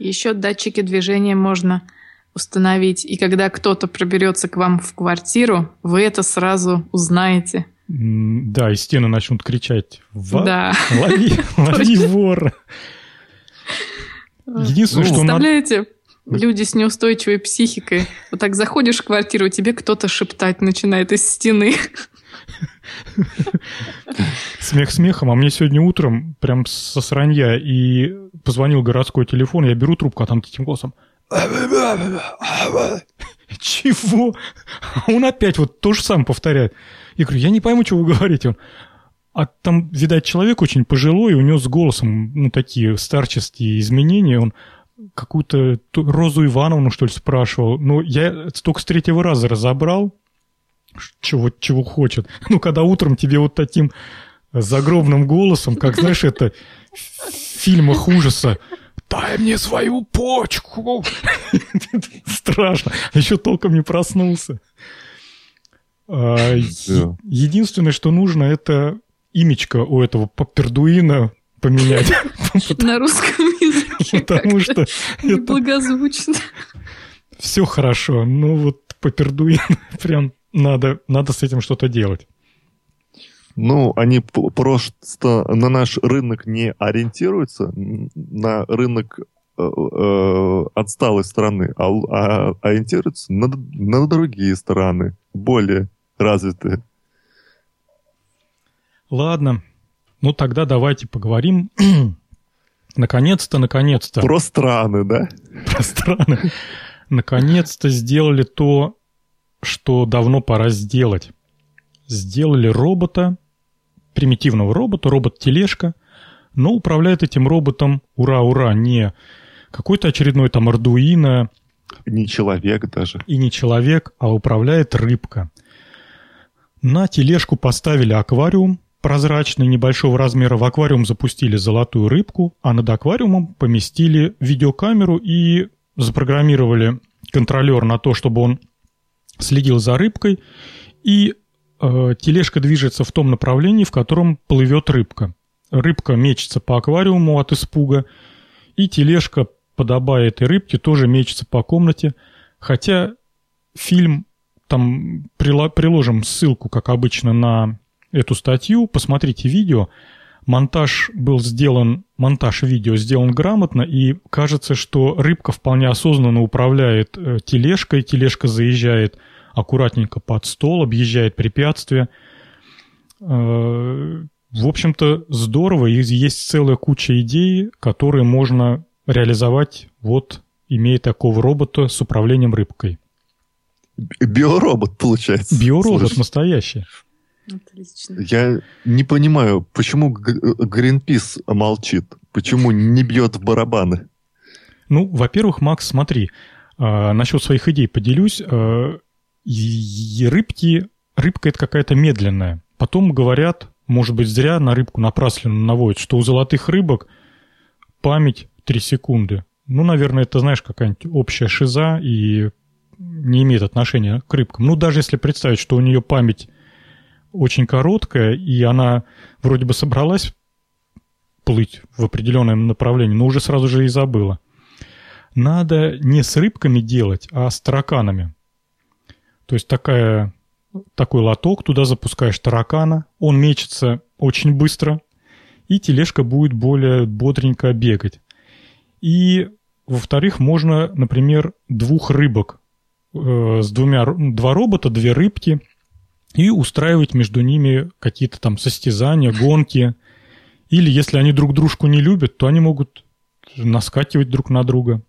Еще датчики движения можно установить. И когда кто-то проберется к вам в квартиру, вы это сразу узнаете. Да, и стены начнут кричать. Да. Лови, лови вор. Единственное, что Представляете, люди с неустойчивой психикой. Вот так заходишь в квартиру, тебе кто-то шептать начинает из стены. Смех смехом, а мне сегодня утром прям со сранья и позвонил городской телефон, я беру трубку, а там таким голосом чего? Он опять вот то же самое повторяет. Я говорю, я не пойму, что вы говорите. Он, а там, видать, человек очень пожилой, у него с голосом, ну, такие старческие изменения. Он какую-то Розу Ивановну, что ли, спрашивал. Ну, я только с третьего раза разобрал, чего, чего хочет. Ну, когда утром тебе вот таким загробным голосом, как, знаешь, это в фильмах ужаса, дай мне свою почку. Страшно. Еще толком не проснулся. А, единственное, что нужно, это имечко у этого Папердуина поменять. На русском языке. Потому что... Благозвучно. Все хорошо. Ну вот Папердуин прям надо, надо с этим что-то делать. Ну, они просто на наш рынок не ориентируются, на рынок э, э, отсталой страны, а, а ориентируются на, на другие страны, более развитые. Ладно, ну тогда давайте поговорим. наконец-то, наконец-то. Про страны, да? Про страны. Наконец-то сделали то, что давно пора сделать. Сделали робота, примитивного робота, робот-тележка, но управляет этим роботом, ура-ура, не какой-то очередной там Ардуино. Не человек даже. И не человек, а управляет рыбка. На тележку поставили аквариум, прозрачный, небольшого размера. В аквариум запустили золотую рыбку, а над аквариумом поместили видеокамеру и запрограммировали контролер на то, чтобы он следил за рыбкой и э, тележка движется в том направлении, в котором плывет рыбка. Рыбка мечется по аквариуму от испуга, и тележка, подобая этой рыбке, тоже мечется по комнате. Хотя фильм там приложим ссылку, как обычно, на эту статью. Посмотрите видео. Монтаж был сделан, монтаж видео сделан грамотно, и кажется, что рыбка вполне осознанно управляет э, тележкой, тележка заезжает аккуратненько под стол, объезжает препятствия. Э, в общем-то, здорово, и есть целая куча идей, которые можно реализовать, вот имея такого робота с управлением рыбкой. Биоробот, получается. Биоробот Слышь. настоящий. Отлично. Я не понимаю, почему Гринпис молчит? Почему не бьет в барабаны? Ну, во-первых, Макс, смотри, э, насчет своих идей поделюсь. Э, рыбки, рыбка это какая-то медленная. Потом говорят, может быть, зря на рыбку напрасленно наводят, что у золотых рыбок память 3 секунды. Ну, наверное, это, знаешь, какая-нибудь общая шиза и не имеет отношения к рыбкам. Ну, даже если представить, что у нее память очень короткая, и она вроде бы собралась плыть в определенном направлении, но уже сразу же и забыла. Надо не с рыбками делать, а с тараканами. То есть такая, такой лоток, туда запускаешь таракана, он мечется очень быстро, и тележка будет более бодренько бегать. И, во-вторых, можно, например, двух рыбок э, с двумя, два робота, две рыбки, и устраивать между ними какие-то там состязания, гонки. Или если они друг дружку не любят, то они могут наскакивать друг на друга.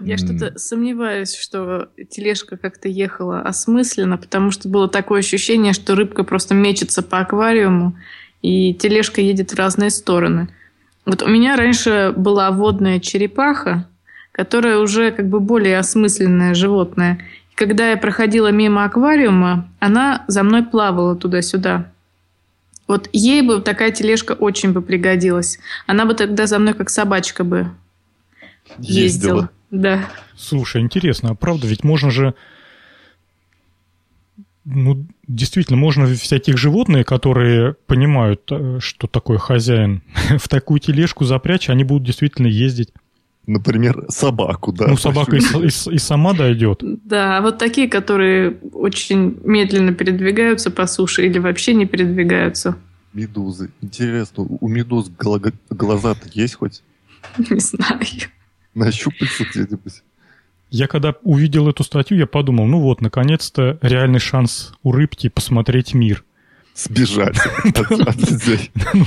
Я что-то сомневаюсь, что тележка как-то ехала осмысленно, потому что было такое ощущение, что рыбка просто мечется по аквариуму, и тележка едет в разные стороны. Вот у меня раньше была водная черепаха, которая уже как бы более осмысленное животное. И когда я проходила мимо аквариума, она за мной плавала туда-сюда. Вот ей бы такая тележка очень бы пригодилась. Она бы тогда за мной как собачка бы ездила. ездила. Да. Слушай, интересно, а правда, ведь можно же ну, действительно, можно всяких животных, которые понимают, э, что такое хозяин, в такую тележку запрячь, они будут действительно ездить. Например, собаку, да. Ну, собака и, и, и сама дойдет. Да, вот такие, которые очень медленно передвигаются по суше или вообще не передвигаются. Медузы. Интересно, у медуз глаза-то есть хоть? Не знаю. На щупальцах где-нибудь? Я когда увидел эту статью, я подумал, ну вот, наконец-то реальный шанс у рыбки посмотреть мир. Сбежать от людей. Ну.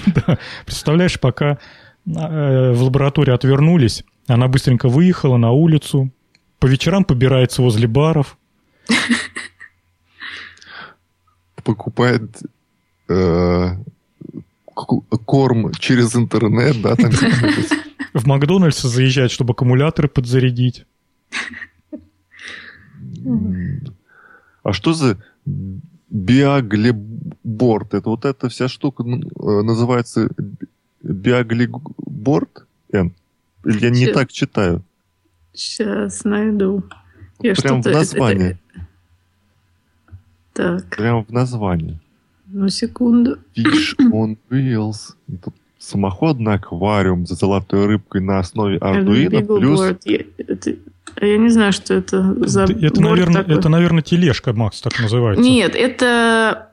Представляешь, пока э, в лаборатории отвернулись, она быстренько выехала на улицу, по вечерам побирается возле баров. Покупает э, корм через интернет, да, там В Макдональдс заезжает, чтобы аккумуляторы подзарядить. А что за биоглеборд? Это вот эта вся штука э, называется биоглеборд? Н? Или я не так читаю? Сейчас найду. Я Прям в названии. Так. Прям в названии. Ну, секунду. Fish on Wheels. Самоходный аквариум за золотой рыбкой на основе Arduino плюс... Это, я не знаю, что это за это, наверное, такой. это, наверное, тележка, Макс, так называется. Нет, это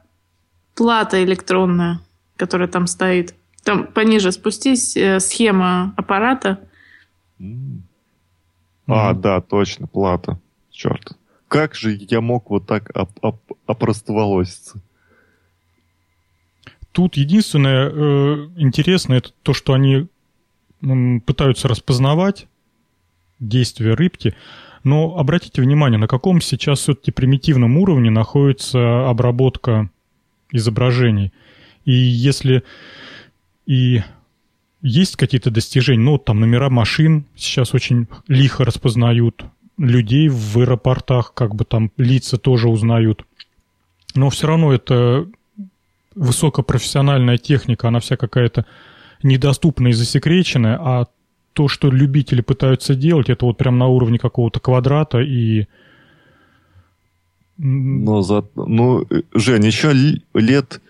плата электронная, которая там стоит. Там пониже спустись, э, схема аппарата. Mm. А, mm. да, точно, плата. Черт. Как же я мог вот так оп оп опростоволоситься? Тут единственное э, интересное это то, что они пытаются распознавать действия рыбки. Но обратите внимание, на каком сейчас все-таки примитивном уровне находится обработка изображений. И если и есть какие-то достижения, ну, там номера машин сейчас очень лихо распознают, людей в аэропортах, как бы там лица тоже узнают. Но все равно это высокопрофессиональная техника, она вся какая-то недоступная и засекреченная, а то, что любители пытаются делать, это вот прям на уровне какого-то квадрата и... Но за... Ну, Жень, еще лет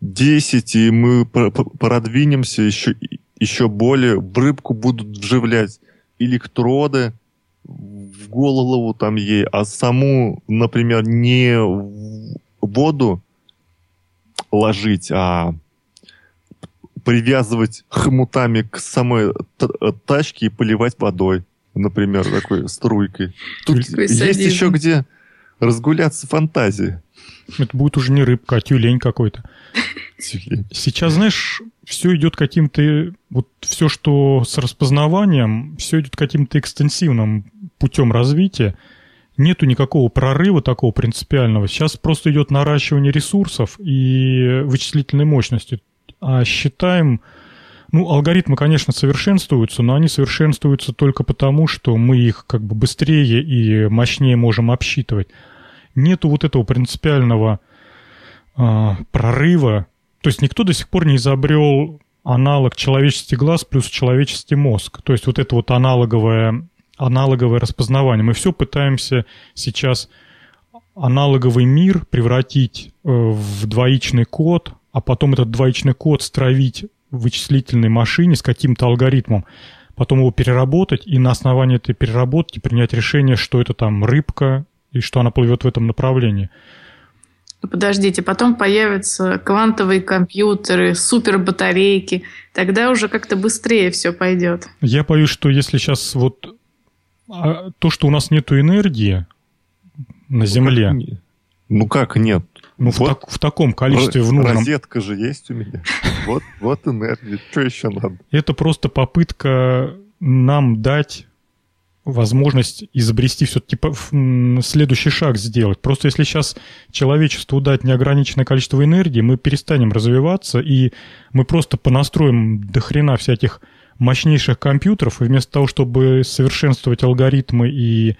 10, и мы продвинемся еще, еще более. В рыбку будут вживлять электроды, в голову там ей, а саму, например, не воду ложить, а привязывать хомутами к самой тачке и поливать водой, например, такой струйкой. Тут есть еще где разгуляться фантазии. Это будет уже не рыбка, а тюлень какой-то. Сейчас, знаешь, все идет каким-то... Вот все, что с распознаванием, все идет каким-то экстенсивным путем развития. Нету никакого прорыва такого принципиального. Сейчас просто идет наращивание ресурсов и вычислительной мощности. А считаем... Ну, алгоритмы, конечно, совершенствуются, но они совершенствуются только потому, что мы их как бы быстрее и мощнее можем обсчитывать. Нету вот этого принципиального э, прорыва то есть никто до сих пор не изобрел аналог человеческий глаз плюс человеческий мозг. То есть вот это вот аналоговое, аналоговое распознавание. Мы все пытаемся сейчас аналоговый мир превратить э, в двоичный код, а потом этот двоичный код стравить в вычислительной машине с каким-то алгоритмом, потом его переработать и на основании этой переработки принять решение, что это там рыбка и что она плывет в этом направлении. Подождите, потом появятся квантовые компьютеры, супербатарейки. Тогда уже как-то быстрее все пойдет. Я боюсь, что если сейчас вот а, то, что у нас нету энергии на ну, Земле. Как, ну как нет? Ну, вот в, так, в таком количестве в нужном... Розетка же есть у меня. Вот, вот энергия. Что еще надо? Это просто попытка нам дать возможность изобрести все типа следующий шаг сделать. Просто если сейчас человечеству дать неограниченное количество энергии, мы перестанем развиваться, и мы просто понастроим до хрена всяких мощнейших компьютеров, и вместо того, чтобы совершенствовать алгоритмы и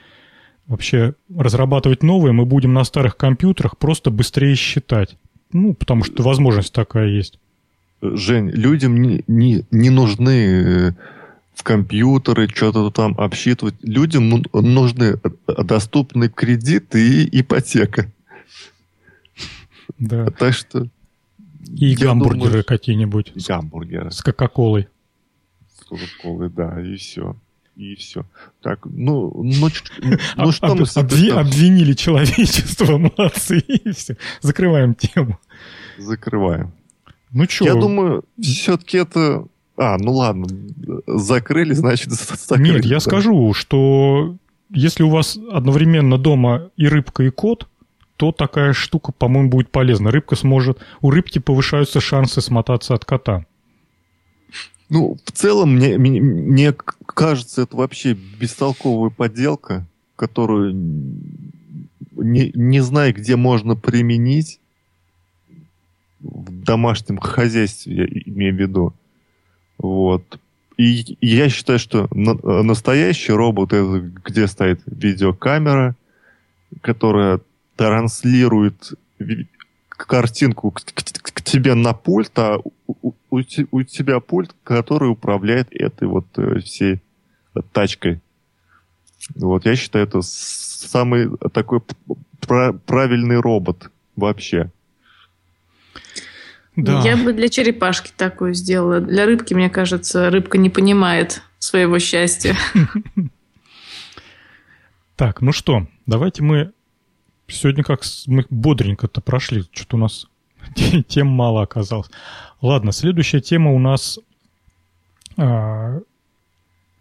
вообще разрабатывать новые, мы будем на старых компьютерах просто быстрее считать. Ну, потому что возможность такая есть. Жень, людям не, не, не нужны э, в компьютеры, что-то там обсчитывать. Людям ну, нужны доступный кредит и ипотека. Да. Так что... И гамбургеры какие-нибудь. Гамбургеры. С Кока-Колой. Кока-Колой, да, и все. И все. Так, ну, ну, ну что мы обви, Обвинили человечество, молодцы, и все. Закрываем тему. Закрываем. Ну что? Я думаю, все-таки это а, ну ладно, закрыли, значит, закрыли. Нет, я да. скажу, что если у вас одновременно дома и рыбка, и кот, то такая штука, по-моему, будет полезна. Рыбка сможет... У рыбки повышаются шансы смотаться от кота. Ну, в целом, мне, мне, мне кажется, это вообще бестолковая подделка, которую не, не знаю, где можно применить в домашнем хозяйстве, я имею в виду. Вот. И я считаю, что настоящий робот это где стоит видеокамера, которая транслирует картинку к, к, к тебе на пульт, а у, у, у тебя пульт, который управляет этой вот э, всей тачкой. Вот, я считаю, это самый такой правильный робот вообще. Да. Я бы для черепашки такую сделала. Для рыбки, мне кажется, рыбка не понимает своего счастья. Так, ну что, давайте мы сегодня как мы бодренько-то прошли. Что-то у нас тем мало оказалось. Ладно, следующая тема у нас а,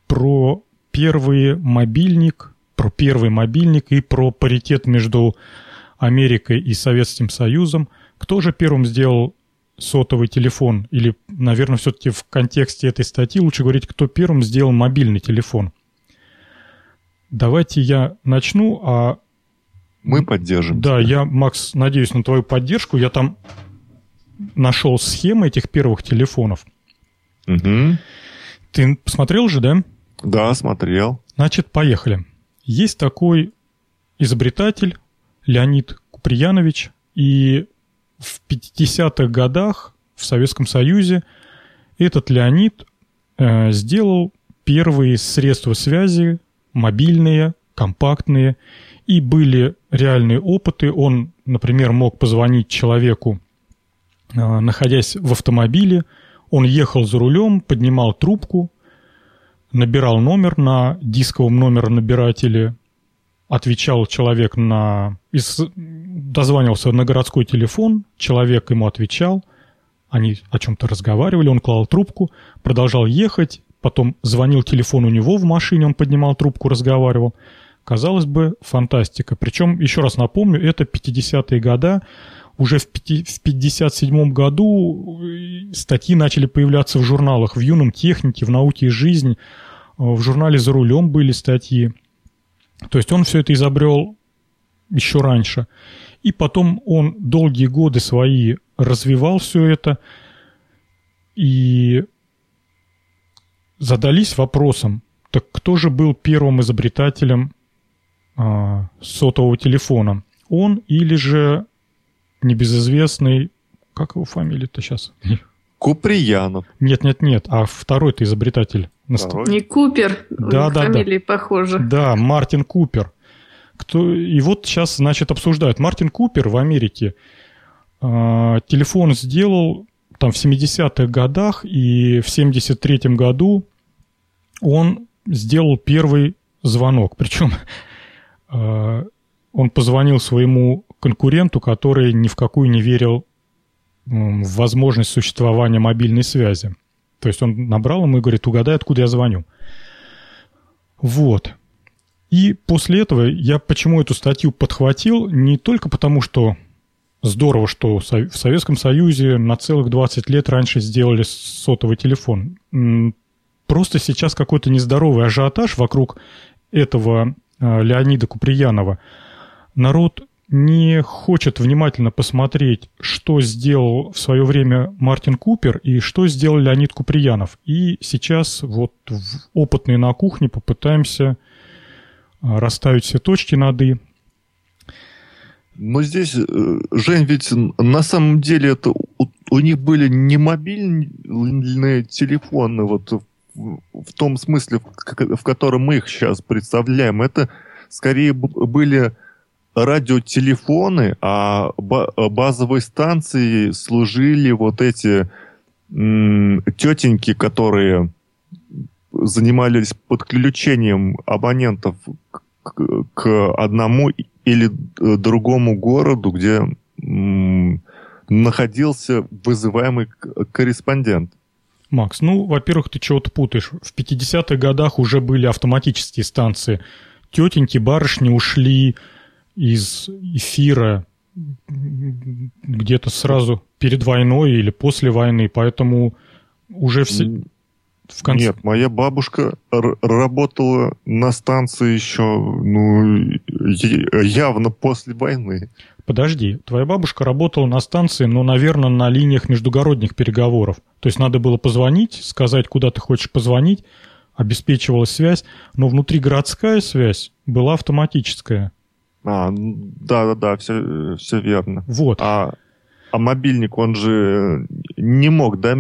про первый мобильник, про первый мобильник и про паритет между Америкой и Советским Союзом. Кто же первым сделал сотовый телефон, или, наверное, все-таки в контексте этой статьи лучше говорить, кто первым сделал мобильный телефон. Давайте я начну, а... Мы поддержим. Да, тебя. я, Макс, надеюсь на твою поддержку. Я там нашел схемы этих первых телефонов. Угу. Ты посмотрел же, да? Да, смотрел. Значит, поехали. Есть такой изобретатель Леонид Куприянович, и в 50-х годах в Советском Союзе этот Леонид э, сделал первые средства связи, мобильные, компактные, и были реальные опыты. Он, например, мог позвонить человеку, э, находясь в автомобиле, он ехал за рулем, поднимал трубку, набирал номер на дисковом номеронабирателе, отвечал человек на... Дозванивался на городской телефон, человек ему отвечал, они о чем-то разговаривали, он клал трубку, продолжал ехать, потом звонил телефон у него в машине, он поднимал трубку, разговаривал. Казалось бы, фантастика. Причем, еще раз напомню, это 50-е годы, уже в 1957 году э, статьи начали появляться в журналах в «Юном технике», в «Науке и жизнь», э, в журнале «За рулем» были статьи. То есть он все это изобрел еще раньше. И потом он долгие годы свои развивал все это и задались вопросом, так кто же был первым изобретателем сотового телефона? Он или же небезызвестный... Как его фамилия-то сейчас? Куприянов. Нет, нет, нет. А второй-то изобретатель. Второй? Не Купер. Да, да, фамилии да. похожи. Да, Мартин Купер. Кто... И вот сейчас, значит, обсуждают. Мартин Купер в Америке э, телефон сделал там в 70-х годах, и в 73-м году он сделал первый звонок. Причем он позвонил своему конкуренту, который ни в какую не верил в возможность существования мобильной связи. То есть он набрал ему и говорит, угадай, откуда я звоню. Вот. И после этого я почему эту статью подхватил? Не только потому, что здорово, что в Советском Союзе на целых 20 лет раньше сделали сотовый телефон. Просто сейчас какой-то нездоровый ажиотаж вокруг этого а, Леонида Куприянова. Народ не хочет внимательно посмотреть, что сделал в свое время Мартин Купер и что сделал Леонид Куприянов. И сейчас вот опытные на кухне попытаемся а, расставить все точки над «и». Но здесь, э, Жень, ведь на самом деле это у, у них были не мобильные телефоны, вот в, том смысле, в, котором мы их сейчас представляем. Это скорее были радиотелефоны, а базовой станции служили вот эти тетеньки, которые занимались подключением абонентов к, к одному или другому городу, где находился вызываемый корреспондент. Макс, ну, во-первых, ты чего-то путаешь. В 50-х годах уже были автоматические станции. Тетеньки, барышни ушли из эфира где-то сразу перед войной или после войны, поэтому уже все... В конце... Нет, моя бабушка работала на станции еще, ну, явно после войны. Подожди, твоя бабушка работала на станции, но, наверное, на линиях междугородних переговоров. То есть надо было позвонить, сказать, куда ты хочешь позвонить, обеспечивалась связь, но внутригородская связь была автоматическая. А, да-да-да, все, все верно. Вот. А, а мобильник, он же не мог, да,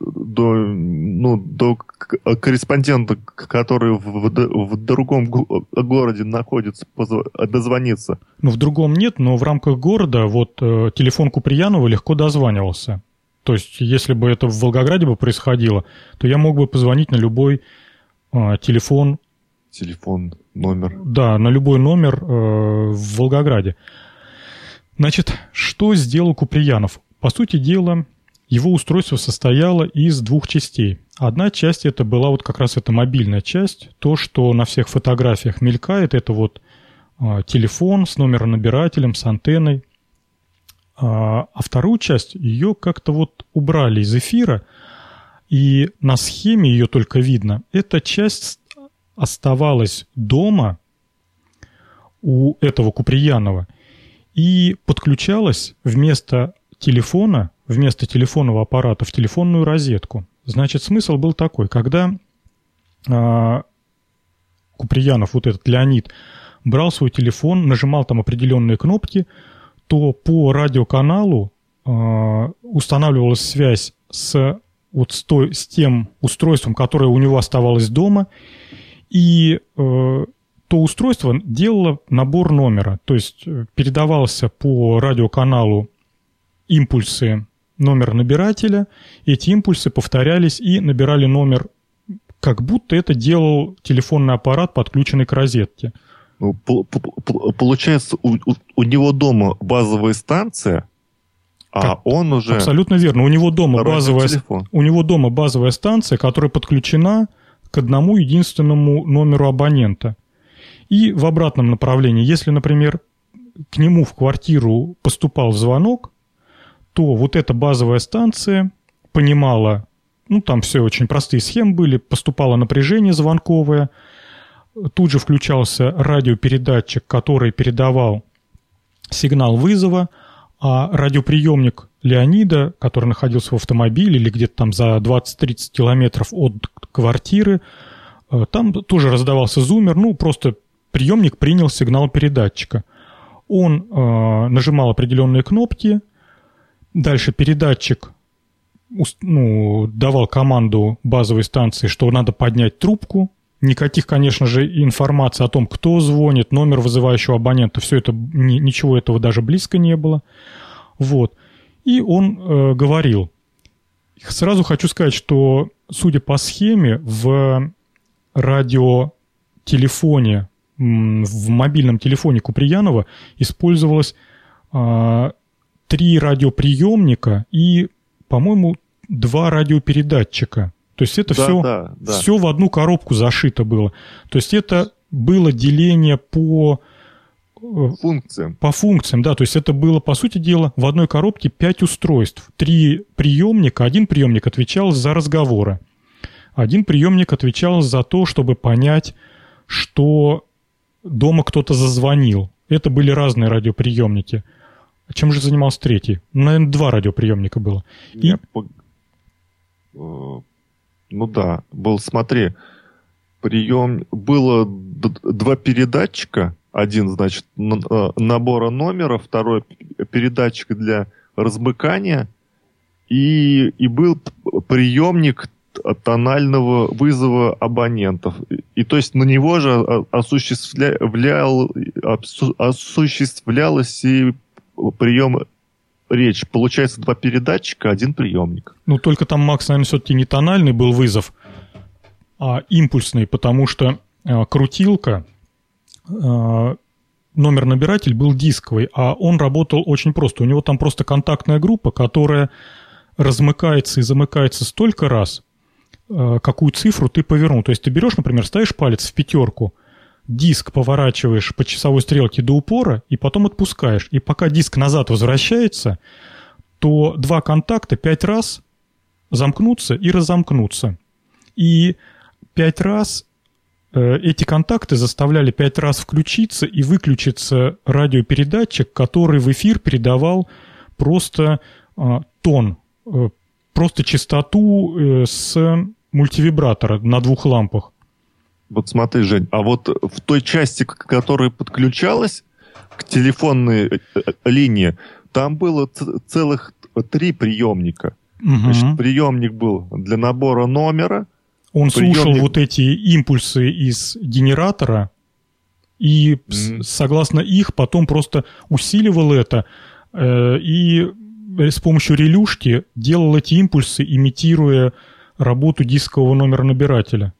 до, ну, до корреспондента, который в, в другом городе находится, дозвониться. Ну, в другом нет, но в рамках города вот э, телефон Куприянова легко дозванивался. То есть, если бы это в Волгограде бы происходило, то я мог бы позвонить на любой э, телефон телефон, номер. Да, на любой номер э, в Волгограде. Значит, что сделал Куприянов? По сути дела, его устройство состояло из двух частей. Одна часть это была вот как раз эта мобильная часть, то, что на всех фотографиях мелькает, это вот э, телефон с номеронабирателем, с антенной. А, а вторую часть ее как-то вот убрали из эфира, и на схеме ее только видно. Эта часть оставалась дома у этого Куприянова и подключалась вместо телефона, вместо телефонного аппарата в телефонную розетку. Значит, смысл был такой, когда а, Куприянов, вот этот Леонид, брал свой телефон, нажимал там определенные кнопки, то по радиоканалу э, устанавливалась связь с, вот с, той, с тем устройством, которое у него оставалось дома, и э, то устройство делало набор номера, то есть э, передавался по радиоканалу импульсы номер набирателя, эти импульсы повторялись и набирали номер как будто это делал телефонный аппарат, подключенный к розетке. Ну, получается, у, у, него дома базовая станция, а как? он уже... Абсолютно верно. У него дома базовая, у него дома базовая станция, которая подключена к одному единственному номеру абонента. И в обратном направлении, если, например, к нему в квартиру поступал звонок, то вот эта базовая станция понимала, ну там все очень простые схемы были, поступало напряжение звонковое, тут же включался радиопередатчик, который передавал сигнал вызова, а радиоприемник Леонида, который находился в автомобиле или где-то там за 20-30 километров от квартиры, э, там тоже раздавался зумер, ну, просто приемник принял сигнал передатчика. Он э, нажимал определенные кнопки, дальше передатчик ну, давал команду базовой станции, что надо поднять трубку. Никаких, конечно же, информации о том, кто звонит, номер вызывающего абонента, все это, ни, ничего этого даже близко не было. Вот. И он э, говорил. Сразу хочу сказать, что, судя по схеме, в радиотелефоне, в мобильном телефоне Куприянова использовалось э, три радиоприемника и, по-моему, два радиопередатчика. То есть это да, все, да, да. все в одну коробку зашито было. То есть это было деление по функциям. По функциям, да. То есть это было, по сути дела, в одной коробке пять устройств. Три приемника. Один приемник отвечал за разговоры. Один приемник отвечал за то, чтобы понять, что дома кто-то зазвонил. Это были разные радиоприемники. А чем же занимался третий? Наверное, два радиоприемника было. И... По... Э, ну да, был, смотри, прием... Было два передатчика, один, значит, э, набора номера, второй передатчик для размыкания, и, и был приемник тонального вызова абонентов. И то есть на него же осуществлял, осуществлялось и прием речь. Получается два передатчика, один приемник. Ну, только там, Макс, наверное, все-таки не тональный был вызов, а импульсный, потому что э, крутилка Э, номер набиратель был дисковый, а он работал очень просто. У него там просто контактная группа, которая размыкается и замыкается столько раз, э, какую цифру ты повернул. То есть ты берешь, например, ставишь палец в пятерку, диск поворачиваешь по часовой стрелке до упора и потом отпускаешь. И пока диск назад возвращается, то два контакта пять раз замкнутся и разомкнутся. И пять раз Э, эти контакты заставляли пять раз включиться и выключиться радиопередатчик, который в эфир передавал просто э, тон, э, просто частоту э, с мультивибратора на двух лампах. Вот смотри, Жень, а вот в той части, которая подключалась к телефонной э, э, линии, там было целых три приемника. Угу. Значит, приемник был для набора номера, он приемник... слушал вот эти импульсы из генератора и mm. согласно их потом просто усиливал это э, и с помощью релюшки делал эти импульсы, имитируя работу дискового номера набирателя.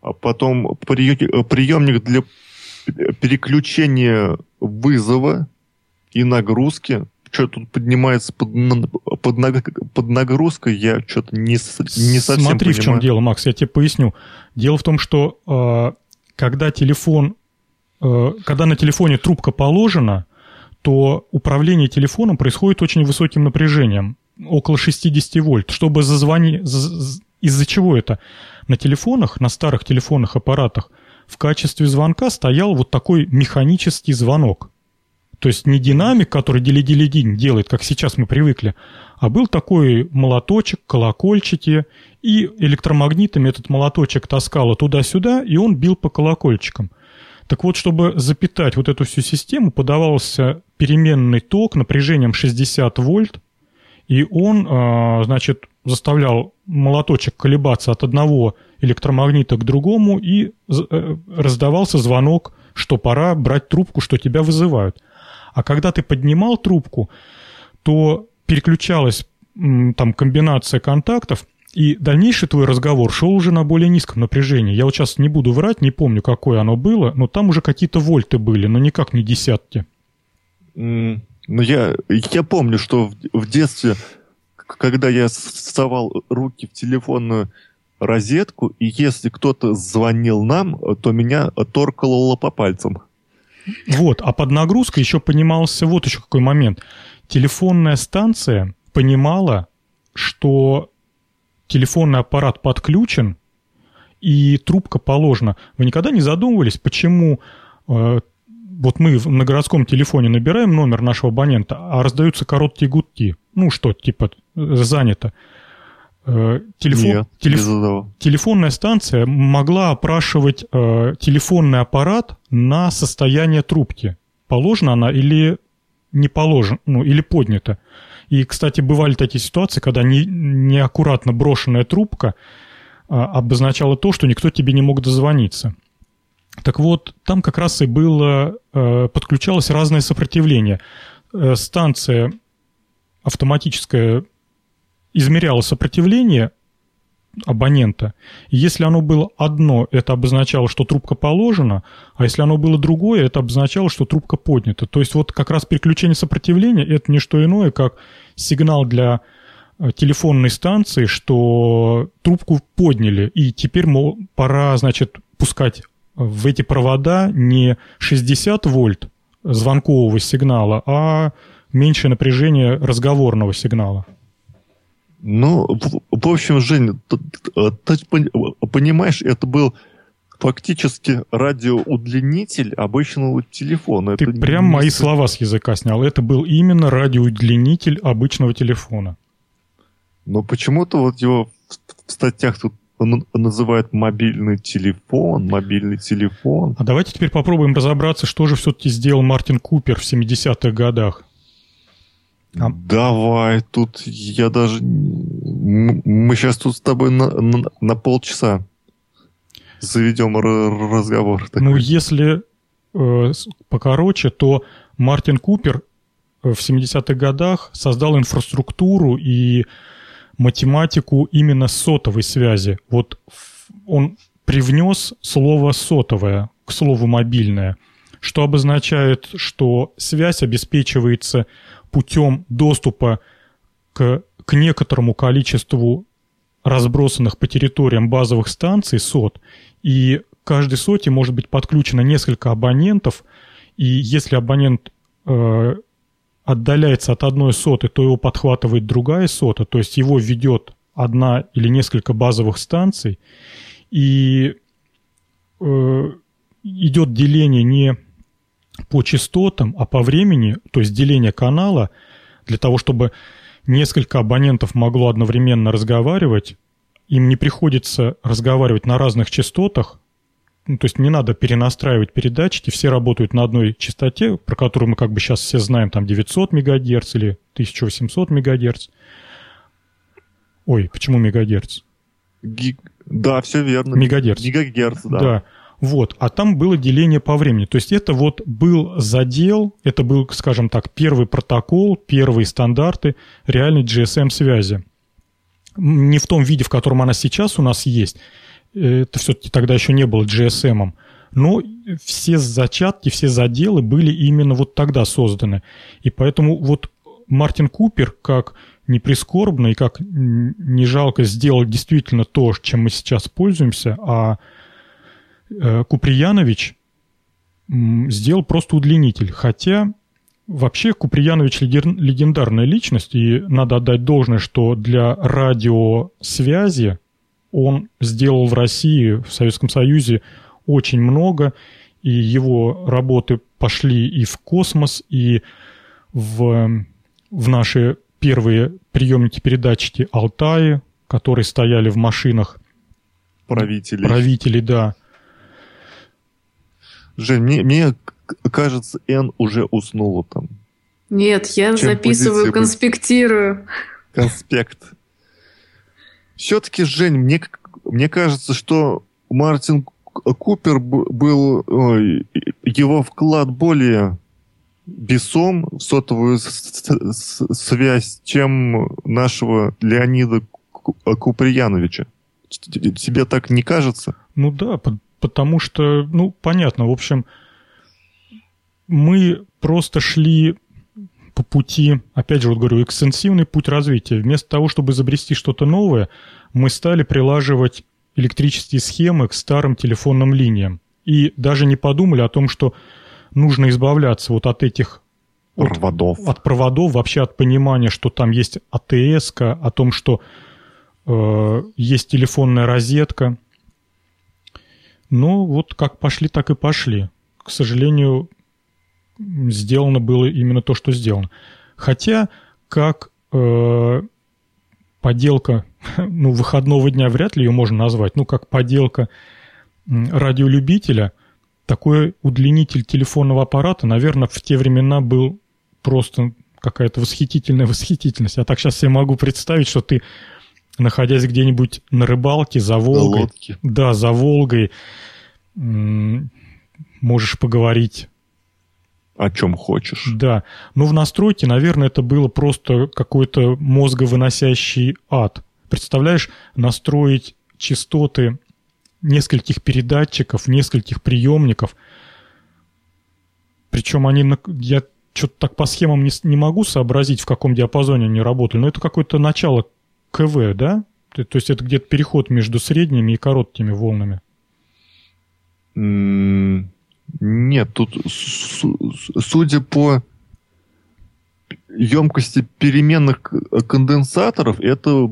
А потом приемник для переключения вызова и нагрузки что тут поднимается под, под, под нагрузкой, я что-то не, не совсем Смотри, понимаю. в чем дело, Макс, я тебе поясню. Дело в том, что э, когда телефон, э, когда на телефоне трубка положена, то управление телефоном происходит очень высоким напряжением, около 60 вольт. Чтобы зазвонить... Из-за чего это? На телефонах, на старых телефонных аппаратах в качестве звонка стоял вот такой механический звонок – то есть не динамик, который дили-дили-динь делает, как сейчас мы привыкли, а был такой молоточек, колокольчики, и электромагнитами этот молоточек таскало туда-сюда, и он бил по колокольчикам. Так вот, чтобы запитать вот эту всю систему, подавался переменный ток напряжением 60 вольт, и он, а, значит, заставлял молоточек колебаться от одного электромагнита к другому, и э, раздавался звонок, что пора брать трубку, что тебя вызывают. А когда ты поднимал трубку, то переключалась там комбинация контактов, И дальнейший твой разговор шел уже на более низком напряжении. Я вот сейчас не буду врать, не помню, какое оно было, но там уже какие-то вольты были, но никак не десятки. Mm, ну, я, я помню, что в, в детстве, когда я совал руки в телефонную розетку, и если кто-то звонил нам, то меня торкало по пальцам. Вот, а под нагрузкой еще понимался вот еще какой момент. Телефонная станция понимала, что телефонный аппарат подключен и трубка положена. Вы никогда не задумывались, почему э, вот мы на городском телефоне набираем номер нашего абонента, а раздаются короткие гудки? Ну что, типа, занято. Э, телефон, Нет, телеф, телефонная станция могла опрашивать э, телефонный аппарат на состояние трубки. Положена она или не положена, ну, или поднята. И, кстати, бывали такие ситуации, когда не, неаккуратно брошенная трубка а, обозначала то, что никто тебе не мог дозвониться. Так вот, там как раз и было, э, подключалось разное сопротивление. Э, станция автоматическая измеряла сопротивление абонента. Если оно было одно, это обозначало, что трубка положена, а если оно было другое, это обозначало, что трубка поднята. То есть вот как раз переключение сопротивления – это не что иное, как сигнал для э, телефонной станции, что трубку подняли, и теперь, мол, пора, значит, пускать в эти провода не 60 вольт звонкового сигнала, а меньшее напряжение разговорного сигнала. Ну, в, в общем, Женя, ты, ты понимаешь, это был фактически радиоудлинитель обычного телефона. Ты это прям не... мои слова с языка снял. Это был именно радиоудлинитель обычного телефона. Но почему-то вот его в статьях тут называют мобильный телефон, мобильный телефон. А давайте теперь попробуем разобраться, что же все-таки сделал Мартин Купер в 70-х годах. А... Давай, тут я даже... Мы сейчас тут с тобой на, на, на полчаса заведем разговор. Такой. Ну, если э, покороче, то Мартин Купер в 70-х годах создал инфраструктуру и математику именно сотовой связи. Вот он привнес слово «сотовое» к слову «мобильное», что обозначает, что связь обеспечивается путем доступа к, к некоторому количеству разбросанных по территориям базовых станций сот, и каждой соте может быть подключено несколько абонентов, и если абонент э, отдаляется от одной соты, то его подхватывает другая сота, то есть его ведет одна или несколько базовых станций, и э, идет деление не по частотам, а по времени, то есть деление канала, для того, чтобы несколько абонентов могло одновременно разговаривать, им не приходится разговаривать на разных частотах, ну, то есть не надо перенастраивать передатчики, все работают на одной частоте, про которую мы как бы сейчас все знаем, там 900 МГц или 1800 МГц. Ой, почему мегагерц? Гиг... Да, все верно. Мегагерц. Гигагерц, да. Да. Вот, а там было деление по времени. То есть это вот был задел, это был, скажем так, первый протокол, первые стандарты реальной GSM-связи. Не в том виде, в котором она сейчас у нас есть. Это все-таки тогда еще не было GSM. Но все зачатки, все заделы были именно вот тогда созданы. И поэтому вот Мартин Купер, как не прискорбно и как не жалко сделал действительно то, чем мы сейчас пользуемся, а Э, Куприянович сделал просто удлинитель. Хотя вообще Куприянович легендарная личность, и надо отдать должное, что для радиосвязи он сделал в России, в Советском Союзе очень много, и его работы пошли и в космос, и в, в наши первые приемники-передатчики Алтаи, которые стояли в машинах. Правителей. Правителей, да. Жень, мне, мне кажется, Н уже уснула там. Нет, я Чем записываю, конспектирую. Конспект. Все-таки, Жень, мне, мне кажется, что Мартин Купер был... Его вклад более весом в сотовую связь, чем нашего Леонида Куприяновича. Тебе так не кажется? Ну да, потому что, ну, понятно, в общем, мы просто шли по пути, опять же, вот говорю, экстенсивный путь развития. Вместо того, чтобы изобрести что-то новое, мы стали прилаживать электрические схемы к старым телефонным линиям. И даже не подумали о том, что нужно избавляться вот от этих проводов. От, от проводов, вообще от понимания, что там есть АТС, о том, что э, есть телефонная розетка. Но вот как пошли, так и пошли. К сожалению, сделано было именно то, что сделано. Хотя, как э, поделка, ну, выходного дня вряд ли ее можно назвать, ну, как поделка радиолюбителя, такой удлинитель телефонного аппарата, наверное, в те времена был просто какая-то восхитительная восхитительность. Я так сейчас себе могу представить, что ты, находясь где-нибудь на рыбалке за Волгой, да, за Волгой, можешь поговорить о чем хочешь. Да. Но в настройке, наверное, это было просто какой-то мозговыносящий ад. Представляешь, настроить частоты нескольких передатчиков, нескольких приемников. Причем они, я что-то так по схемам не, не могу сообразить, в каком диапазоне они работали, но это какое-то начало КВ, да? То, то есть это где-то переход между средними и короткими волнами. Нет, тут, судя по емкости переменных конденсаторов, это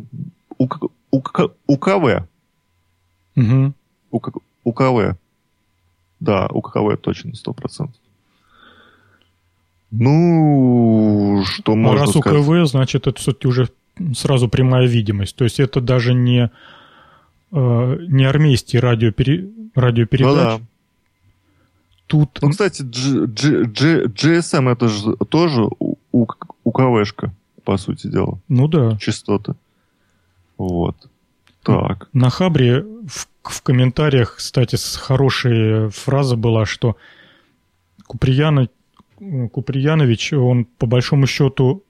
УК, УК, УКВ. Угу. УК, УКВ. Да, УКВ точно, сто процентов. Ну, что а можно раз сказать? УКВ, значит, это все-таки уже сразу прямая видимость. То есть это даже не, э, не армейские радиопере, радиопередачи. Ну, да тут... Ну, кстати, G, G, G, GSM это же тоже у, у КВшка, по сути дела. Ну да. Частоты. Вот. Так. На Хабре в, в комментариях, кстати, хорошая фраза была, что Куприяна, Куприянович, он по большому счету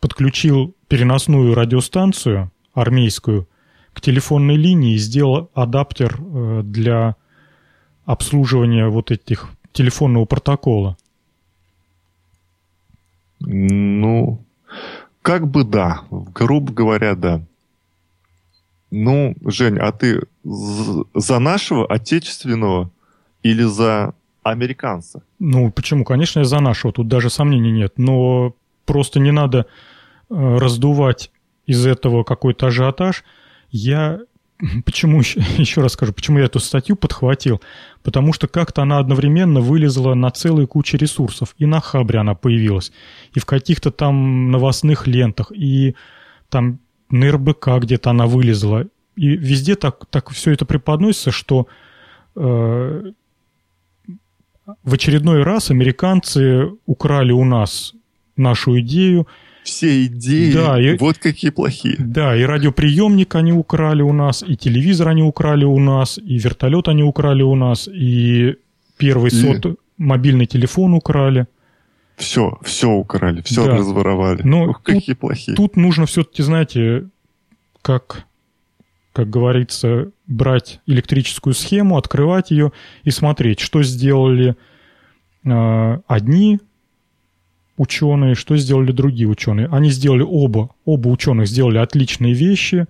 подключил переносную радиостанцию армейскую к телефонной линии и сделал адаптер э, для обслуживания вот этих телефонного протокола? Ну, как бы да. Грубо говоря, да. Ну, Жень, а ты за нашего отечественного или за американца? Ну, почему? Конечно, я за нашего. Тут даже сомнений нет. Но просто не надо э, раздувать из этого какой-то ажиотаж. Я Почему, еще раз скажу, почему я эту статью подхватил? Потому что как-то она одновременно вылезла на целую кучу ресурсов. И на Хабре она появилась, и в каких-то там новостных лентах, и там на РБК где-то она вылезла. И везде так, так все это преподносится, что э, в очередной раз американцы украли у нас нашу идею – все идеи, да, и, вот какие плохие. Да, и радиоприемник они украли у нас, и телевизор они украли у нас, и вертолет они украли у нас, и первый и... сот мобильный телефон украли. Все, все украли, все да. разворовали. Но Ух, тут, какие плохие. Тут нужно все-таки, знаете, как, как говорится, брать электрическую схему, открывать ее и смотреть, что сделали э, одни ученые, что сделали другие ученые. Они сделали оба, оба ученых сделали отличные вещи,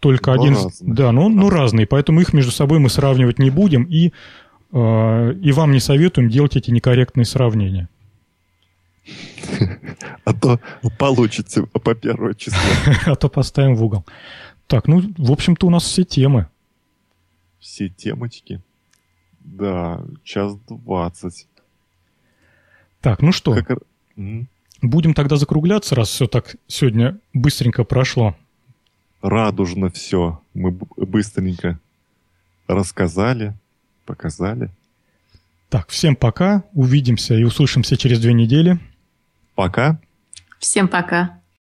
только но один... Разные. Да, но, но разные, поэтому их между собой мы сравнивать не будем, и, э, и вам не советуем делать эти некорректные сравнения. А то получится по первое число. А то поставим в угол. Так, ну, в общем-то, у нас все темы. Все темочки. Да, час двадцать. Так, ну что? Как... Будем тогда закругляться, раз все так сегодня быстренько прошло. Радужно все. Мы быстренько рассказали, показали. Так, всем пока. Увидимся и услышимся через две недели. Пока. Всем пока.